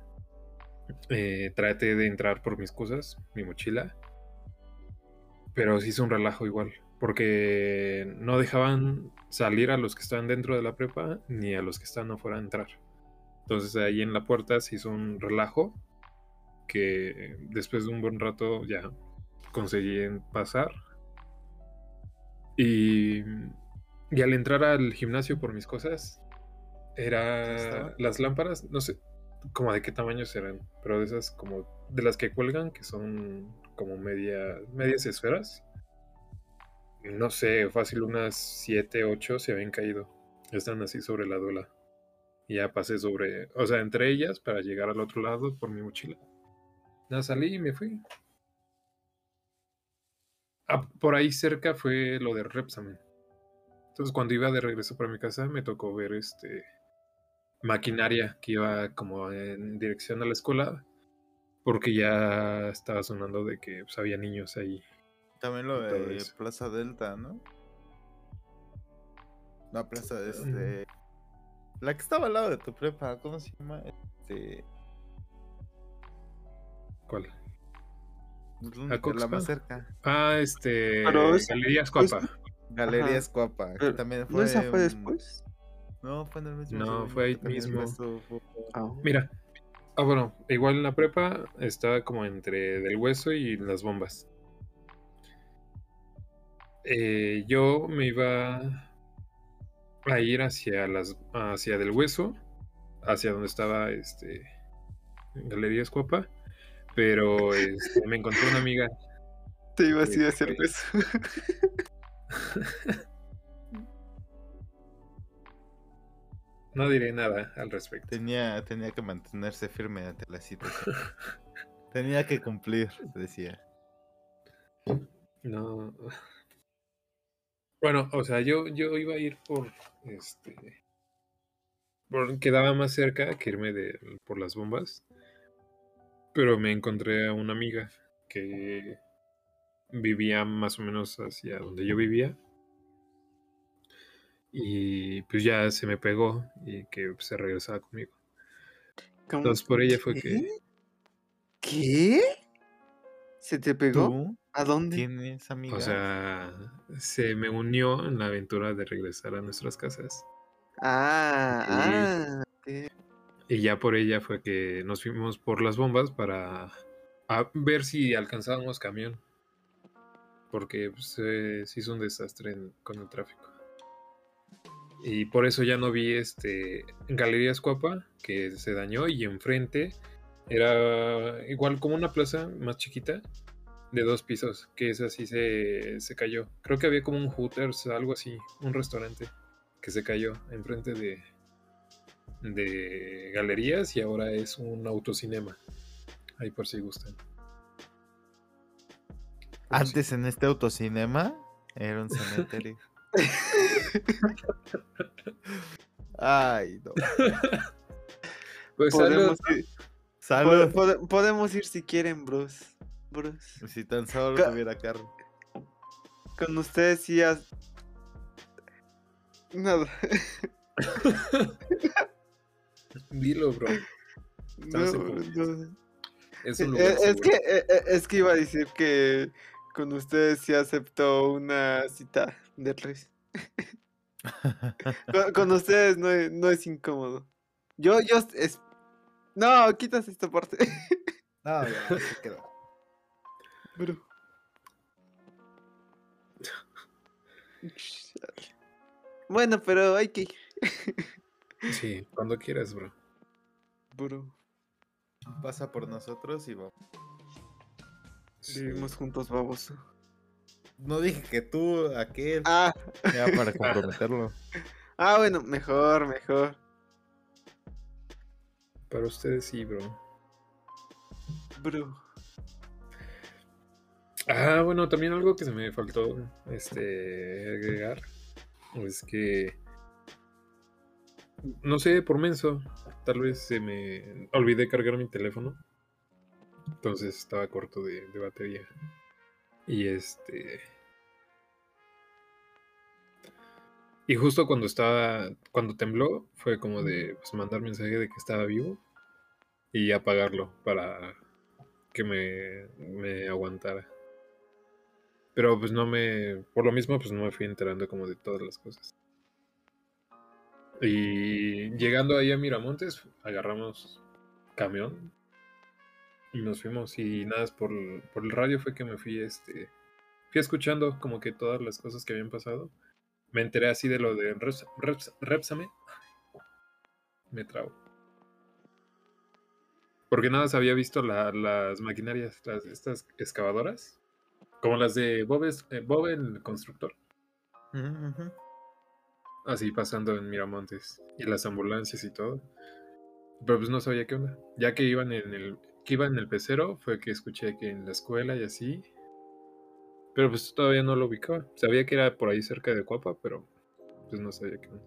eh, traté de entrar por mis cosas, mi mochila. Pero se hizo un relajo igual. Porque no dejaban salir a los que estaban dentro de la prepa ni a los que estaban afuera entrar. Entonces ahí en la puerta se hizo un relajo que después de un buen rato ya conseguí pasar. Y, y al entrar al gimnasio por mis cosas, era las lámparas, no sé como de qué tamaño serán, pero de esas como de las que cuelgan, que son como media, medias esferas. No sé, fácil unas 7, 8 se habían caído. Están así sobre la duela. Y ya pasé sobre, o sea, entre ellas para llegar al otro lado por mi mochila. Nada, salí y me fui. Ah, por ahí cerca fue lo de Repsamen. Entonces cuando iba de regreso para mi casa me tocó ver este maquinaria que iba como en dirección a la escuela porque ya estaba sonando de que pues, había niños ahí. También lo de Plaza Delta, ¿no? La plaza de este... La que estaba al lado de tu prepa, ¿cómo se llama? Este... ¿Cuál? Pues, la más cerca. Ah, este. Galerías Cuapa. Galerías Cuapa. también fue, ¿No esa fue después? No, fue en el mismo. No, fue ahí mismo. Ah. Mira. Ah, bueno, igual en la prepa estaba como entre del hueso y las bombas. Eh, yo me iba a ir hacia las hacia del hueso, hacia donde estaba este Galerías Cuapa pero este, me encontré una amiga. Te iba a decir hacer eso. <laughs> no diré nada al respecto. Tenía, tenía que mantenerse firme ante la situación. <laughs> tenía que cumplir, decía. No. Bueno, o sea, yo, yo iba a ir por este. Por, quedaba más cerca que irme de, por las bombas. Pero me encontré a una amiga que vivía más o menos hacia donde yo vivía. Y pues ya se me pegó y que se regresaba conmigo. Entonces por ella fue que... ¿Qué? ¿Se te pegó? ¿A dónde? ¿Tienes amiga? O sea, se me unió en la aventura de regresar a nuestras casas. Ah, ah. Y ya por ella fue que nos fuimos por las bombas para ver si alcanzábamos camión. Porque pues, se hizo un desastre con el tráfico. Y por eso ya no vi este Galerías Cuapa, que se dañó, y enfrente era igual como una plaza más chiquita de dos pisos, que esa sí se, se cayó. Creo que había como un Hooters, algo así, un restaurante que se cayó enfrente de, de galerías y ahora es un autocinema. Ahí por si gustan. Antes en este autocinema era un cementerio. <laughs> Ay, no. Pues podemos ir, podemos ir si quieren, Bruce. Bruce. Si tan solo tuviera carne. Con ustedes sí Nada. <laughs> Dilo, bro. Es, que, eh, eh, es que iba a decir que con ustedes sí aceptó una cita de Luis. <laughs> con, ustedes no es, no es incómodo. Yo, yo, es... No, quitas esta parte. <laughs> no, ya, se quedó. Bro. <laughs> Bueno, pero hay que ir. Sí, cuando quieras, bro. Bro. Pasa por nosotros y vamos. Vivimos juntos, baboso. No dije que tú, aquel. Ah. Ya para <laughs> comprometerlo. ah, bueno, mejor, mejor. Para ustedes sí, bro. Bro. Ah, bueno, también algo que se me faltó este agregar es que no sé, por menso. Tal vez se me olvidé cargar mi teléfono. Entonces estaba corto de, batería. Y este. Y justo cuando estaba. Cuando tembló, fue como de pues, mandar mensaje de que estaba vivo. Y apagarlo para que me, me aguantara. Pero pues no me. Por lo mismo, pues no me fui enterando como de todas las cosas. Y llegando ahí a Miramontes, agarramos camión. Y nos fuimos y nada, por, por el radio fue que me fui, este, fui escuchando como que todas las cosas que habían pasado. Me enteré así de lo de Reps, Reps- Repsame. Me trago. Porque nada, se había visto la- las maquinarias, estas excavadoras, como las de Bob, eh, Bob el constructor, ujú. Así pasando en Miramontes, y las ambulancias y todo. Pero pues no sabía qué onda. Ya que iban en el, que iba en el pecero, fue que escuché que en la escuela y así. Pero pues todavía no lo ubicaba. Sabía que era por ahí cerca de Cuapa, pero pues no sabía qué onda.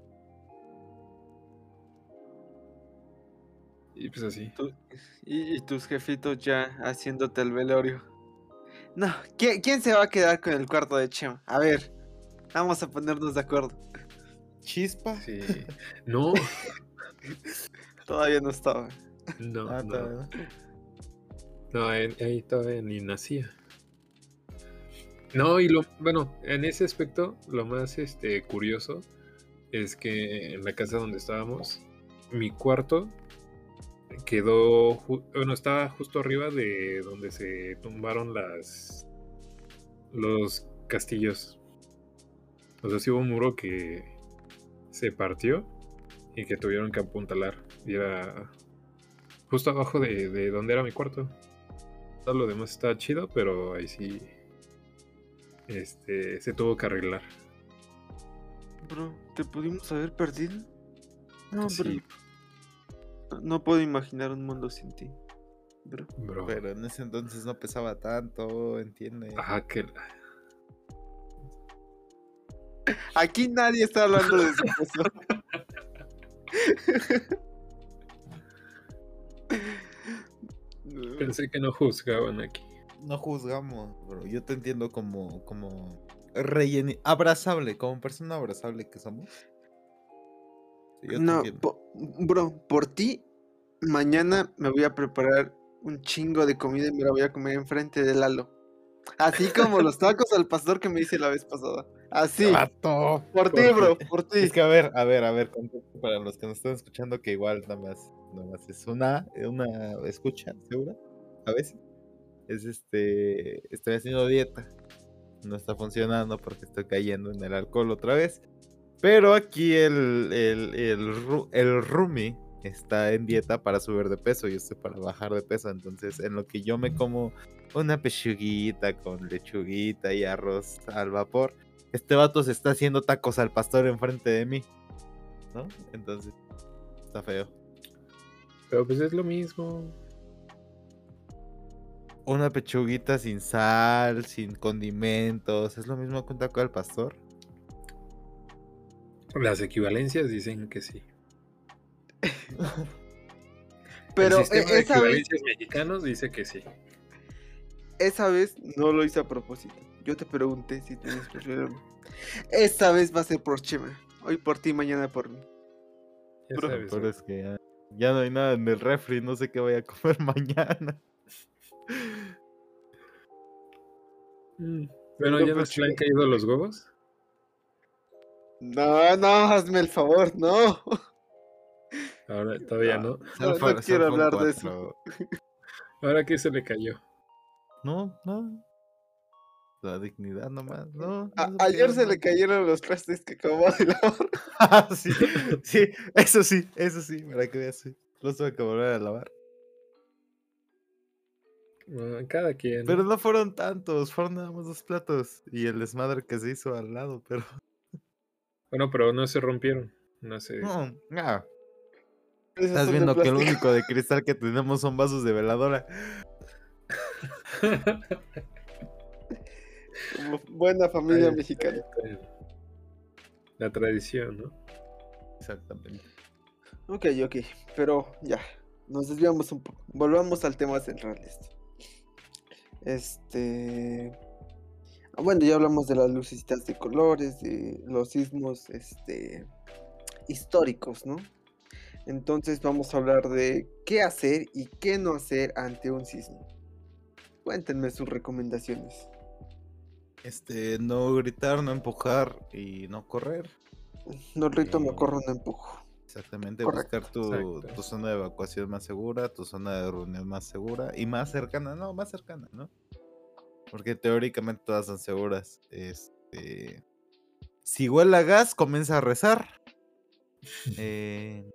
Y pues así. Y tus jefitos ya haciéndote el velorio. No, ¿quién, quién se va a quedar con el cuarto de Chema? A ver, vamos a ponernos de acuerdo. Chispa. Sí. <laughs> No, Todavía no estaba. no, Ah, no. No, ahí, todavía ni nacía. No, y lo, bueno, en ese aspecto, lo más este, curioso es que en la casa donde estábamos, mi cuarto quedó, bueno, estaba justo arriba de donde se tumbaron las, los castillos. O sea, sí hubo un muro que se partió y que tuvieron que apuntalar. Y era justo abajo de, de donde era mi cuarto. Todo lo demás estaba chido, pero ahí sí este, se tuvo que arreglar. Bro, ¿te pudimos haber perdido? No, Sí, bro. No puedo imaginar un mundo sin ti. Bro. bro. Pero en ese entonces no pesaba tanto, entiende. Ajá, que Aquí nadie está hablando de su <laughs> peso. No. pensé que no juzgaban aquí. No juzgamos, bro. Yo te entiendo como, como relleni- abrazable, como persona abrazable que somos. Yo No, po- bro, por ti, mañana me voy a preparar un chingo de comida y me la voy a comer enfrente de Lalo. Así como los tacos al pastor que me hice la vez pasada. Así. ¡Vato! Por ti, bro, por ti. Es que a ver, a ver, a ver, para los que nos están escuchando, que igual nada más, nada más es una, una escucha, segura, a veces. Es este, estoy haciendo dieta. No está funcionando porque estoy cayendo en el alcohol otra vez. Pero aquí el, el, el, el roomie está en dieta para subir de peso y estoy para bajar de peso. Entonces, en lo que yo me como una pechuguita con lechuguita y arroz al vapor, este vato se está haciendo tacos al pastor enfrente de mí. ¿No? Entonces, está feo. Pero pues es lo mismo. Una pechuguita sin sal, sin condimentos, ¿es lo mismo que un taco al pastor? Las equivalencias dicen que sí. <laughs> Pero el sistema e- de esa vez, equivalencias mexicanos dice que sí. esa vez no lo hice a propósito. Yo te pregunté si tenías prefiero. <laughs> Esta vez va a ser por Chema. Hoy por ti, mañana por mí. Ya Bro, sabes, Pero es que ya, ya no hay nada en el refri, no sé qué voy a comer <laughs> mañana. Mm, Bueno, No, ¿ya pues, nos le han caído los huevos? No, no, hazme el favor, no. Ahora todavía no. No, no quiero hablar de eso. Ahora que se le cayó. No, no. La dignidad nomás, no. A- ayer se le cayeron los trastes que acababa de lavar. Ah, sí, sí, eso sí, eso sí, para que veas, sí. Los tuve que volver a lavar. Cada quien. Pero no fueron tantos, fueron nada más dos platos. Y el desmadre que se hizo al lado, pero. <laughs> Bueno, pero no se rompieron. No se. No, no. Estás viendo que el único de cristal que tenemos son vasos de veladora. <laughs> Como <laughs> buena familia Ahí- mexicana. La tradición, ¿no? Exactamente. Ok, ok, pero ya, nos desviamos un poco. Volvamos al tema central. Este. Este. ah, Bueno, ya hablamos de las lucecitas de colores, de los sismos este, históricos, ¿no? Entonces vamos a hablar de qué hacer y qué no hacer ante un sismo. Cuéntenme sus recomendaciones. Este, no gritar, no empujar y no correr. No rito, me Eh, corro, no empujo. Exactamente, Correcto. buscar tu, Exacto. tu zona de evacuación más segura, tu zona de reunión más segura y más cercana, no, más cercana, ¿no? Porque teóricamente todas son seguras. Este, si huele a gas, comienza a rezar. <laughs> Eh,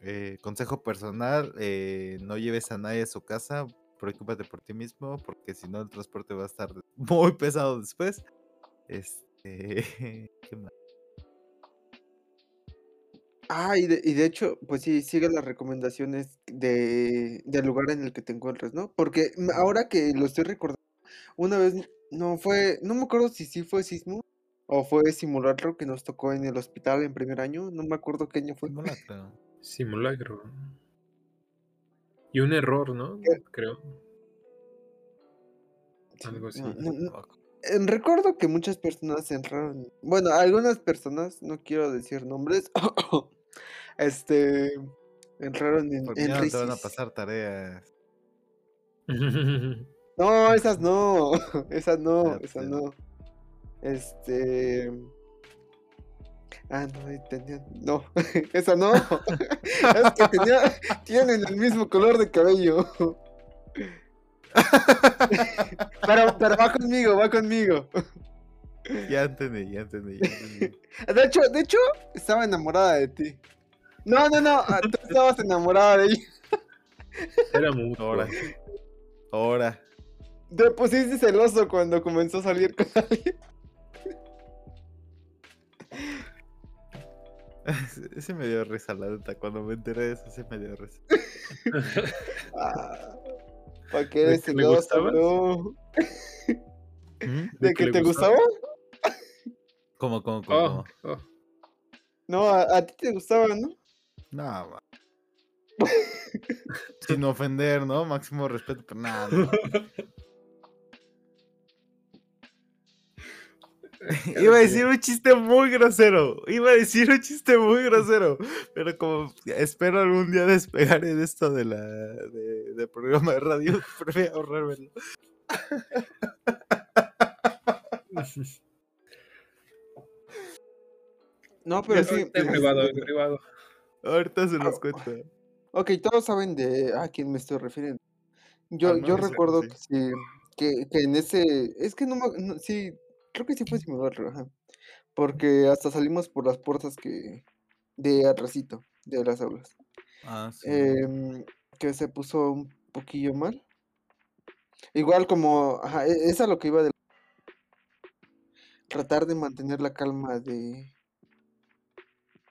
eh, consejo personal, eh, no lleves a nadie a su casa, preocúpate por ti mismo, porque si no el transporte va a estar <laughs> muy pesado después. Este, <laughs> ¿qué más? Ah, y de, y de hecho, pues sí, sigue las recomendaciones de, del lugar en el que te encuentres, ¿no? Porque ahora que lo estoy recordando, una vez, no fue, no me acuerdo si sí fue sismo o fue simulacro que nos tocó en el hospital en primer año, no me acuerdo qué año fue. Simulacro. Simulacro. Y un error, ¿no? ¿Qué? Creo. Algo así. no, no, no, eh, Recuerdo que muchas personas entraron, bueno, algunas personas, no quiero decir nombres, <coughs> este, entraron en, Porque en ya no te van a pasar tareas. <laughs> No, esas no, <laughs> esas no, Ah, esas pues, no. Este. Ah, no, ahí tenían. No, <laughs> esa no. <laughs> Es que tenía, tienen el mismo color de cabello. <laughs> Pero, pero va conmigo, va conmigo. Ya entendí, ya entendí, ya entendí. De hecho, de hecho, estaba enamorada de ti. No, no, no, ah, tú estabas enamorada de ella. Era mutuo. Ahora. Ahora. Te pusiste celoso cuando comenzó a salir con alguien. <laughs> Ese- me dio risa, la neta. Cuando me enteré de eso, ese me dio risa. <laughs> Ah, ¿Para qué ¿De eres celoso, bro? ¿De que te gustaba? gustaba? ¿Cómo, cómo, cómo? Oh, cómo? oh. No, a, a ti te gustaba, ¿no? No, ma. <laughs> Sin ofender, ¿no? Máximo respeto, pero nada. no. <laughs> Iba a decir un chiste muy grosero. Iba a decir un chiste muy grosero. Pero como espero algún día despegar en esto de la de, de programa de radio, <laughs> prefiero ahorrármelo. No, pero sí. en privado, en privado. Ahorita se los cuento. Ok, todos saben de a quién me estoy refiriendo. Yo, Ah, no, yo recuerdo sí. que sí, que, que en ese, es que no, me- no, sí, creo que sí fue simulacro, ajá, porque hasta salimos por las puertas que, de atrasito, de las aulas, Ah, sí. em, que se puso un poquillo mal. Igual como, ajá, e- es a lo que iba de tratar de mantener la calma de,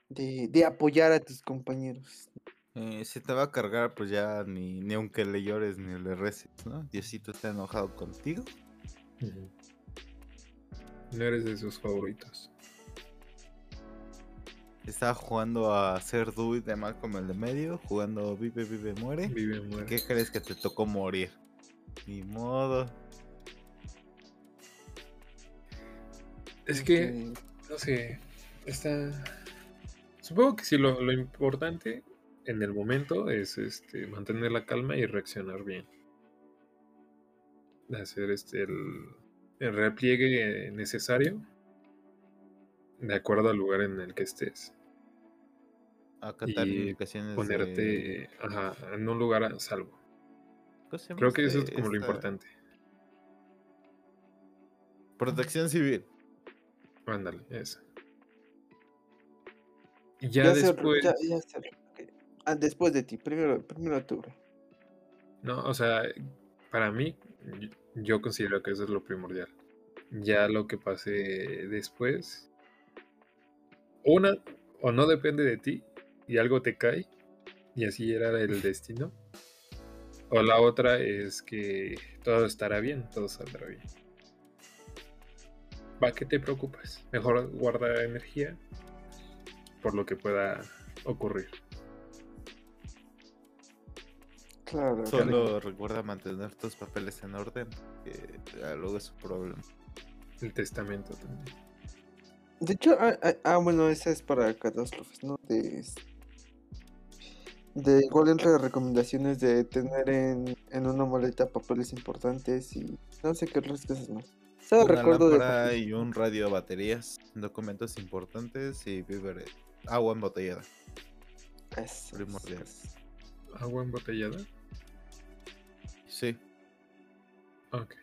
de, de apoyar a tus compañeros. Eh, si te va a cargar, pues ya ni, ni aunque le llores ni le reces, ¿no? Diosito está enojado contigo. Ujú. No eres de sus favoritos. Estaba jugando a ser Dewey de Malcolm el de medio, jugando Vive, Vive, Muere. Vive, muere. ¿Qué crees que te tocó morir? Ni modo. Es que, no sé, está... Supongo que sí, lo, lo importante en el momento es este, mantener la calma y reaccionar bien. Hacer este, el, el repliegue necesario de acuerdo al lugar en el que estés. Acatar Y indicaciones de- Ponerte ajá, en un lugar a salvo. ¿Cómo se llama Creo que eso es este- como lo importante. Protección civil. Ándale, eso. Y ya, ya sé, después... ya, ya sé, ok. Ah, después de ti, primero, primero tú. No, o sea, para mí, yo- considero que eso es lo primordial. Ya lo que pase después, una, o no depende de ti y algo te cae, y así era el destino. O la otra es que todo estará bien, todo saldrá bien. ¿Para qué te preocupas? Mejor guarda energía por lo que pueda ocurrir. Claro. claro. Solo recuerda mantener tus papeles en orden, que luego es un problema. El testamento también. De hecho, ah, ah, ah, bueno, esa es para catástrofes, ¿no? De, de igual entre las recomendaciones de tener en, en una maleta papeles importantes y no sé qué otras cosas más. Solo Una recuerdo de lámpara y un radio baterías, documentos importantes y víveres. agua embotellada. Eso, Primordial. ¿Agua embotellada? Sí. Ok.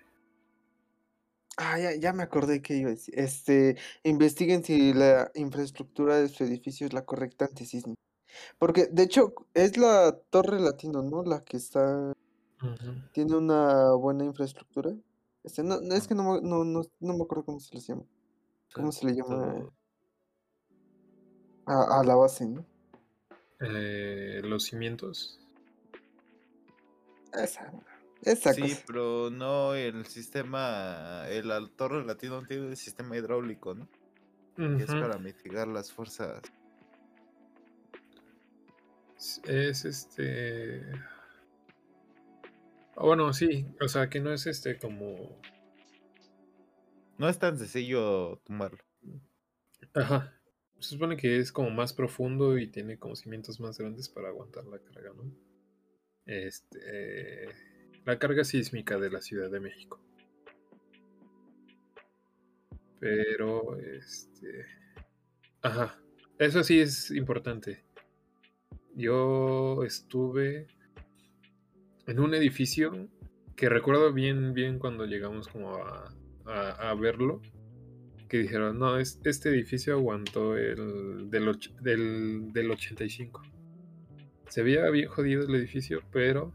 Ah, ya, ya me acordé que iba a decir. Este, investiguen si la infraestructura de su edificio es la correcta antisísmica. Porque, de hecho, es la Torre Latino, ¿no? La que está, tiene una buena infraestructura. Este, no, no, es que no, me- no, no, no me acuerdo cómo se les llama. ¿Cómo se le llama? A la base, ¿no? Eh, los cimientos. Esa, esa Sí, cosa. pero no el sistema, el torre latino tiene el sistema hidráulico, ¿no? Que es para mitigar las fuerzas. Es- Es este. ah, Bueno, sí, o sea que no es este como. No es tan sencillo tumbarlo. Ajá. Se supone que es como más profundo y tiene como cimientos más grandes para aguantar la carga, ¿no? Este. La carga sísmica de la Ciudad de México. Pero, este. Ajá. Eso sí es importante. Yo estuve en un edificio que recuerdo bien, bien cuando llegamos como a, a- verlo. Que dijeron, no, es, este edificio aguantó el del, och- del, del 85. Se veía bien jodido el edificio, pero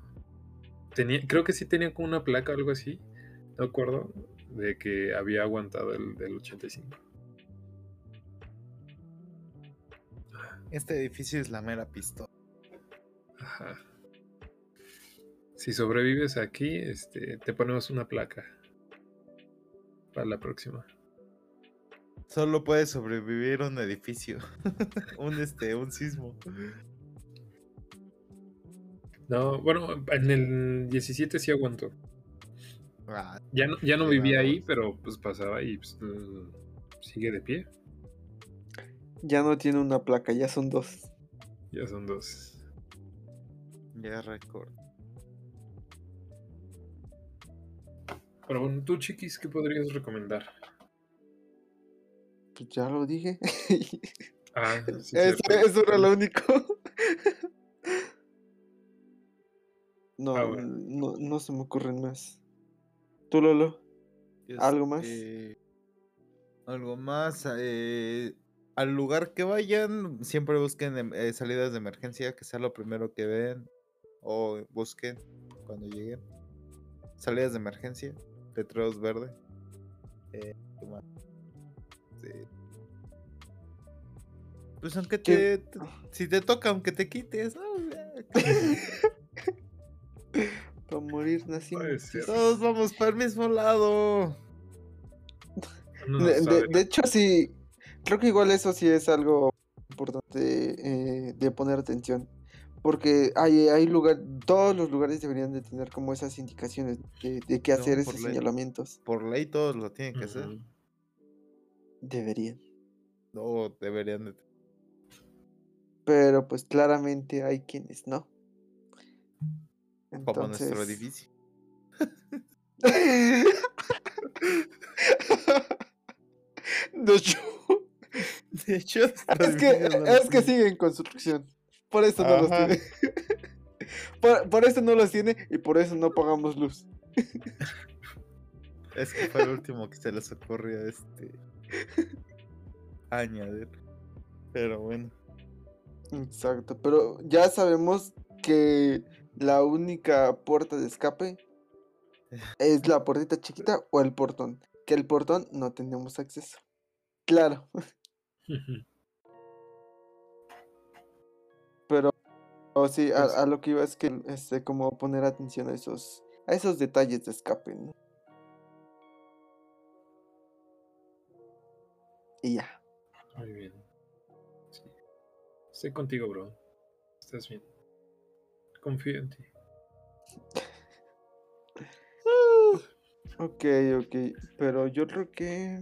tenía, creo que sí tenía como una placa o algo así. No acuerdo de que había aguantado el del 85. Este edificio es la mera pistola. Ajá. Si sobrevives aquí, este, te ponemos una placa para la próxima. Solo puede sobrevivir un edificio. <laughs> un este, un sismo. No, bueno, en el 17 sí aguantó. Ah, Ya no, ya no vivía ahí, pero pues pasaba y pues, mm, sigue de pie. Ya no tiene una placa, ya son dos. Ya son dos. ya récord. Pero bueno, tú, chiquis, ¿qué podrías recomendar? Pues ya lo dije. <laughs> Ah, sí, Eso, cierto. eso era lo único. <laughs> No, Ah, bueno. no, no se me ocurren más. ¿Tú, Lolo? ¿Algo más? Este, Algo más. eh, al lugar que vayan, siempre busquen em- eh, salidas de emergencia, que sea lo primero que ven. O busquen cuando lleguen. Salidas de emergencia, letreros verde. eh, Pues aunque te, te- Si te toca, aunque te quites. ¿no? <laughs> Para morir nacimos. Todos vamos para el mismo lado. No De, de- sabe. de hecho, sí, creo que igual eso sí es algo importante eh, de poner atención. Porque hay, hay lugar, todos los lugares deberían de tener como esas indicaciones de, de qué hacer, esos ley. señalamientos. Por ley todos lo tienen que hacer. Deberían. No, deberían de. Pero pues claramente hay quienes no. Como nuestro Entonces- edificio. <laughs> De hecho, <laughs> De hecho, nuestro es que, es que sigue en construcción. Por eso no los tiene. <laughs> Por, por eso no los tiene y por eso no pagamos luz. Es que fue el último que se les ocurrió este. añadir. Pero bueno. Exacto, pero ya sabemos que la única puerta de escape <laughs> es la puertita chiquita o el portón. Que el portón no tenemos acceso. Claro, <laughs> pero o sí, a, Pues- a lo que iba es que este como poner atención a esos a esos detalles de escape, ¿no? Y ya. Muy bien. Sí. Estoy contigo, bro. Estás bien. Confío en ti. Ok, ok, pero yo creo que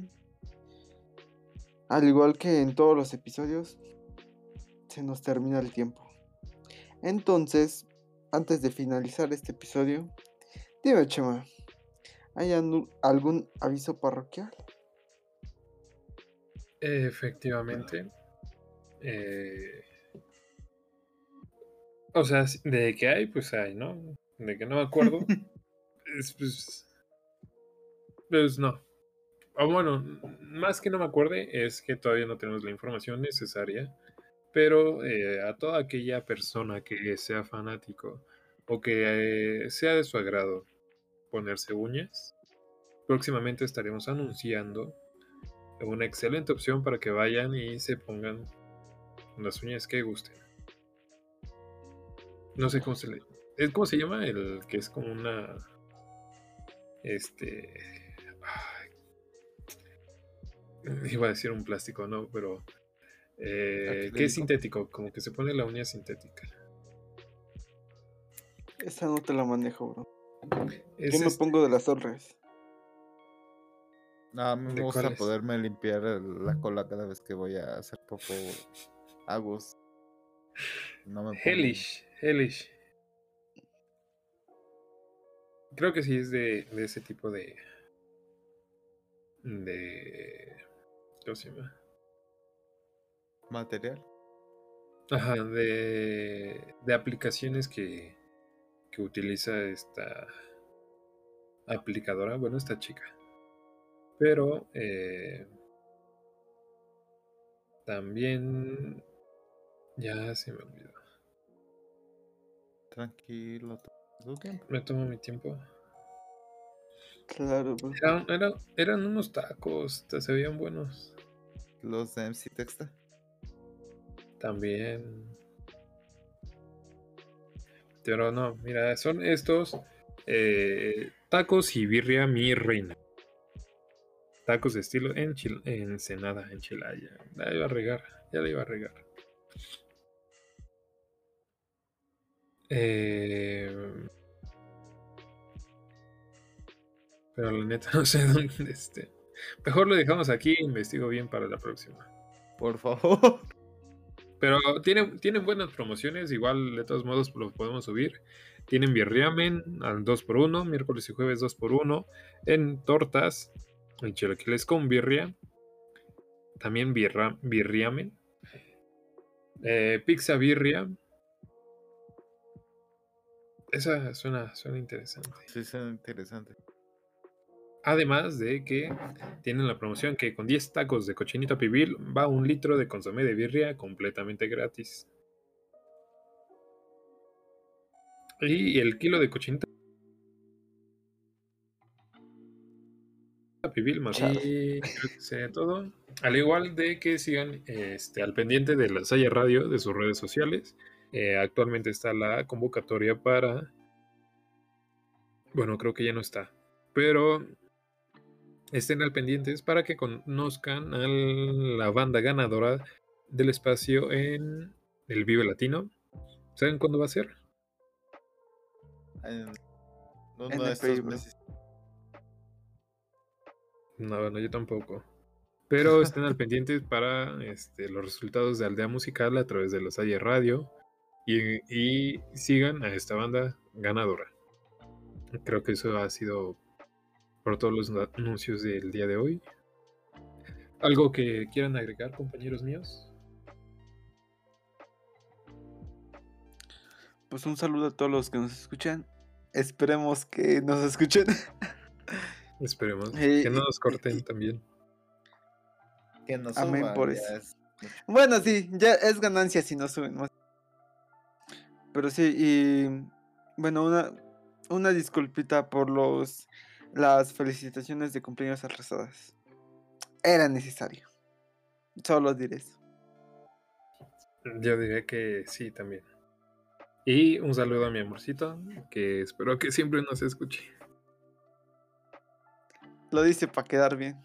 al igual que en todos los episodios, se nos termina el tiempo. Entonces, antes de finalizar este episodio, dime, Chema, ¿hay algún aviso parroquial? Efectivamente. Eh, o sea, de que hay, pues hay, ¿no? De que no me acuerdo. <laughs> es, pues, pues no. O bueno, más que no me acuerde, es que todavía no tenemos la información necesaria. Pero eh, a toda aquella persona que sea fanático o que eh, sea de su agrado ponerse uñas, próximamente estaremos anunciando una excelente opción para que vayan y se pongan las uñas que gusten. No sé cómo se le. ¿Cómo se llama? El que es como una. Este. iba a decir un plástico, no, pero. Eh, que es sintético, como que se pone la uña sintética. Esa no te la manejo, bro. Yo me pongo de las torres. No, a mí me gusta poderme limpiar la cola cada vez que voy a hacer poco Agus. No me Hellish, Hellish. Creo que sí es de, de ese tipo de. de. ¿Cómo se llama? Material. Ajá, de. de aplicaciones que. que utiliza esta aplicadora. Bueno, esta chica. Pero eh, también ya se me olvidó. Tranquilo, Me tomo mi tiempo. Claro, pues. eran unos tacos, se veían buenos. Los de MC Texta. También. Pero no, mira, son estos eh, tacos y birria mi reina. Tacos de estilo en Ensenada, en Chilaya. La iba a regar, ya la iba a regar. Eh, pero la neta <laughs> no sé dónde esté. Mejor lo dejamos aquí e investigo bien para la próxima. Por favor. <laughs> Pero tienen, tienen buenas promociones, igual de todos modos lo podemos subir. Tienen birriamen al 2x1, miércoles y jueves 2x1, en tortas, en chilaquiles con birria, también birra, birriamen, eh, pizza birria. Esa suena, suena interesante. Sí, suena interesante. Además de que tienen la promoción que con 10 tacos de cochinita pibil va un litro de consomé de birria completamente gratis. Y el kilo de cochinita pibil más y creo que sea todo. Al igual de que sigan este, al pendiente de la Salle Radio de sus redes sociales. Eh, actualmente está la convocatoria para. Bueno, creo que ya no está. Pero estén al pendientes para que conozcan a la banda ganadora del espacio en el Vive Latino. ¿Saben cuándo va a ser? En, no, bueno, yo tampoco. Pero estén al pendientes para este, los resultados de Aldea Musical a través de la Salle Radio y, y sigan a esta banda ganadora. Creo que eso ha sido por todos los anuncios del día de hoy. ¿Algo que quieran agregar, compañeros míos? Pues un saludo a todos los que nos escuchan. Esperemos que nos escuchen. <laughs> Esperemos. que no nos corten también. Que nos Amén por eso. Bueno, sí, ya es ganancia si no suben más. Pero sí, y bueno, una, una disculpita por los las felicitaciones de cumpleaños atrasadas. Era necesario. Solo diré eso. Yo diría que sí también. Y un saludo a mi amorcito, que espero que siempre nos escuche. Lo dice para quedar bien.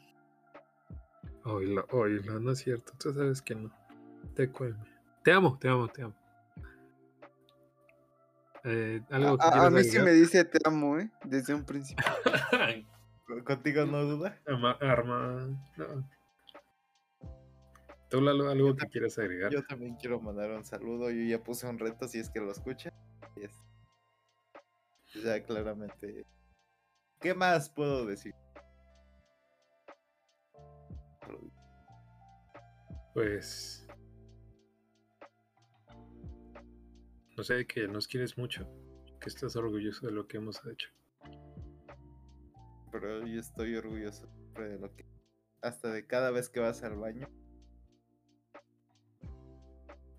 Oílo, oílo, no es cierto. Tú sabes que no. Te cueme. Te amo, te amo, te amo. Eh, a, mí sí me dice te amo, ¿eh? Desde un principio. <laughs> Contigo no duda. Arma. No. ¿Tú, Lalo, algo que quieras agregar? Yo también quiero mandar un saludo. Yo ya puse un reto si es que lo escucha. Ya claramente. ¿Qué más puedo decir? Pues. Sea, que nos quieres mucho, que estás orgulloso de lo que hemos hecho. Pero yo estoy orgulloso de lo que... Hasta de cada vez que vas al baño.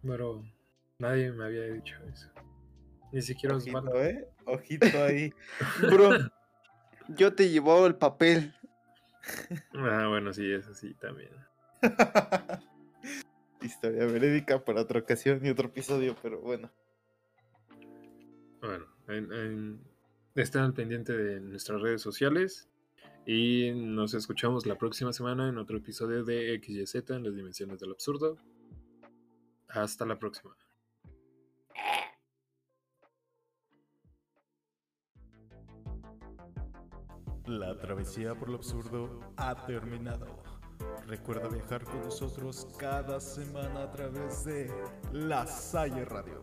Pero nadie me había dicho eso. Ni siquiera Ojito, Osvaldo. ¿eh? Ojito ahí. <laughs> Bro, yo te llevaba el papel. Ah, bueno, sí, eso sí, también. <laughs> Historia verídica para otra ocasión y otro episodio, pero bueno. Bueno, en- en- estén al pendiente de nuestras redes sociales y nos escuchamos la próxima semana en otro episodio de XYZ en las dimensiones del absurdo. Hasta la próxima. La travesía por lo absurdo ha terminado. Recuerda viajar con nosotros cada semana a través de La Salle Radio.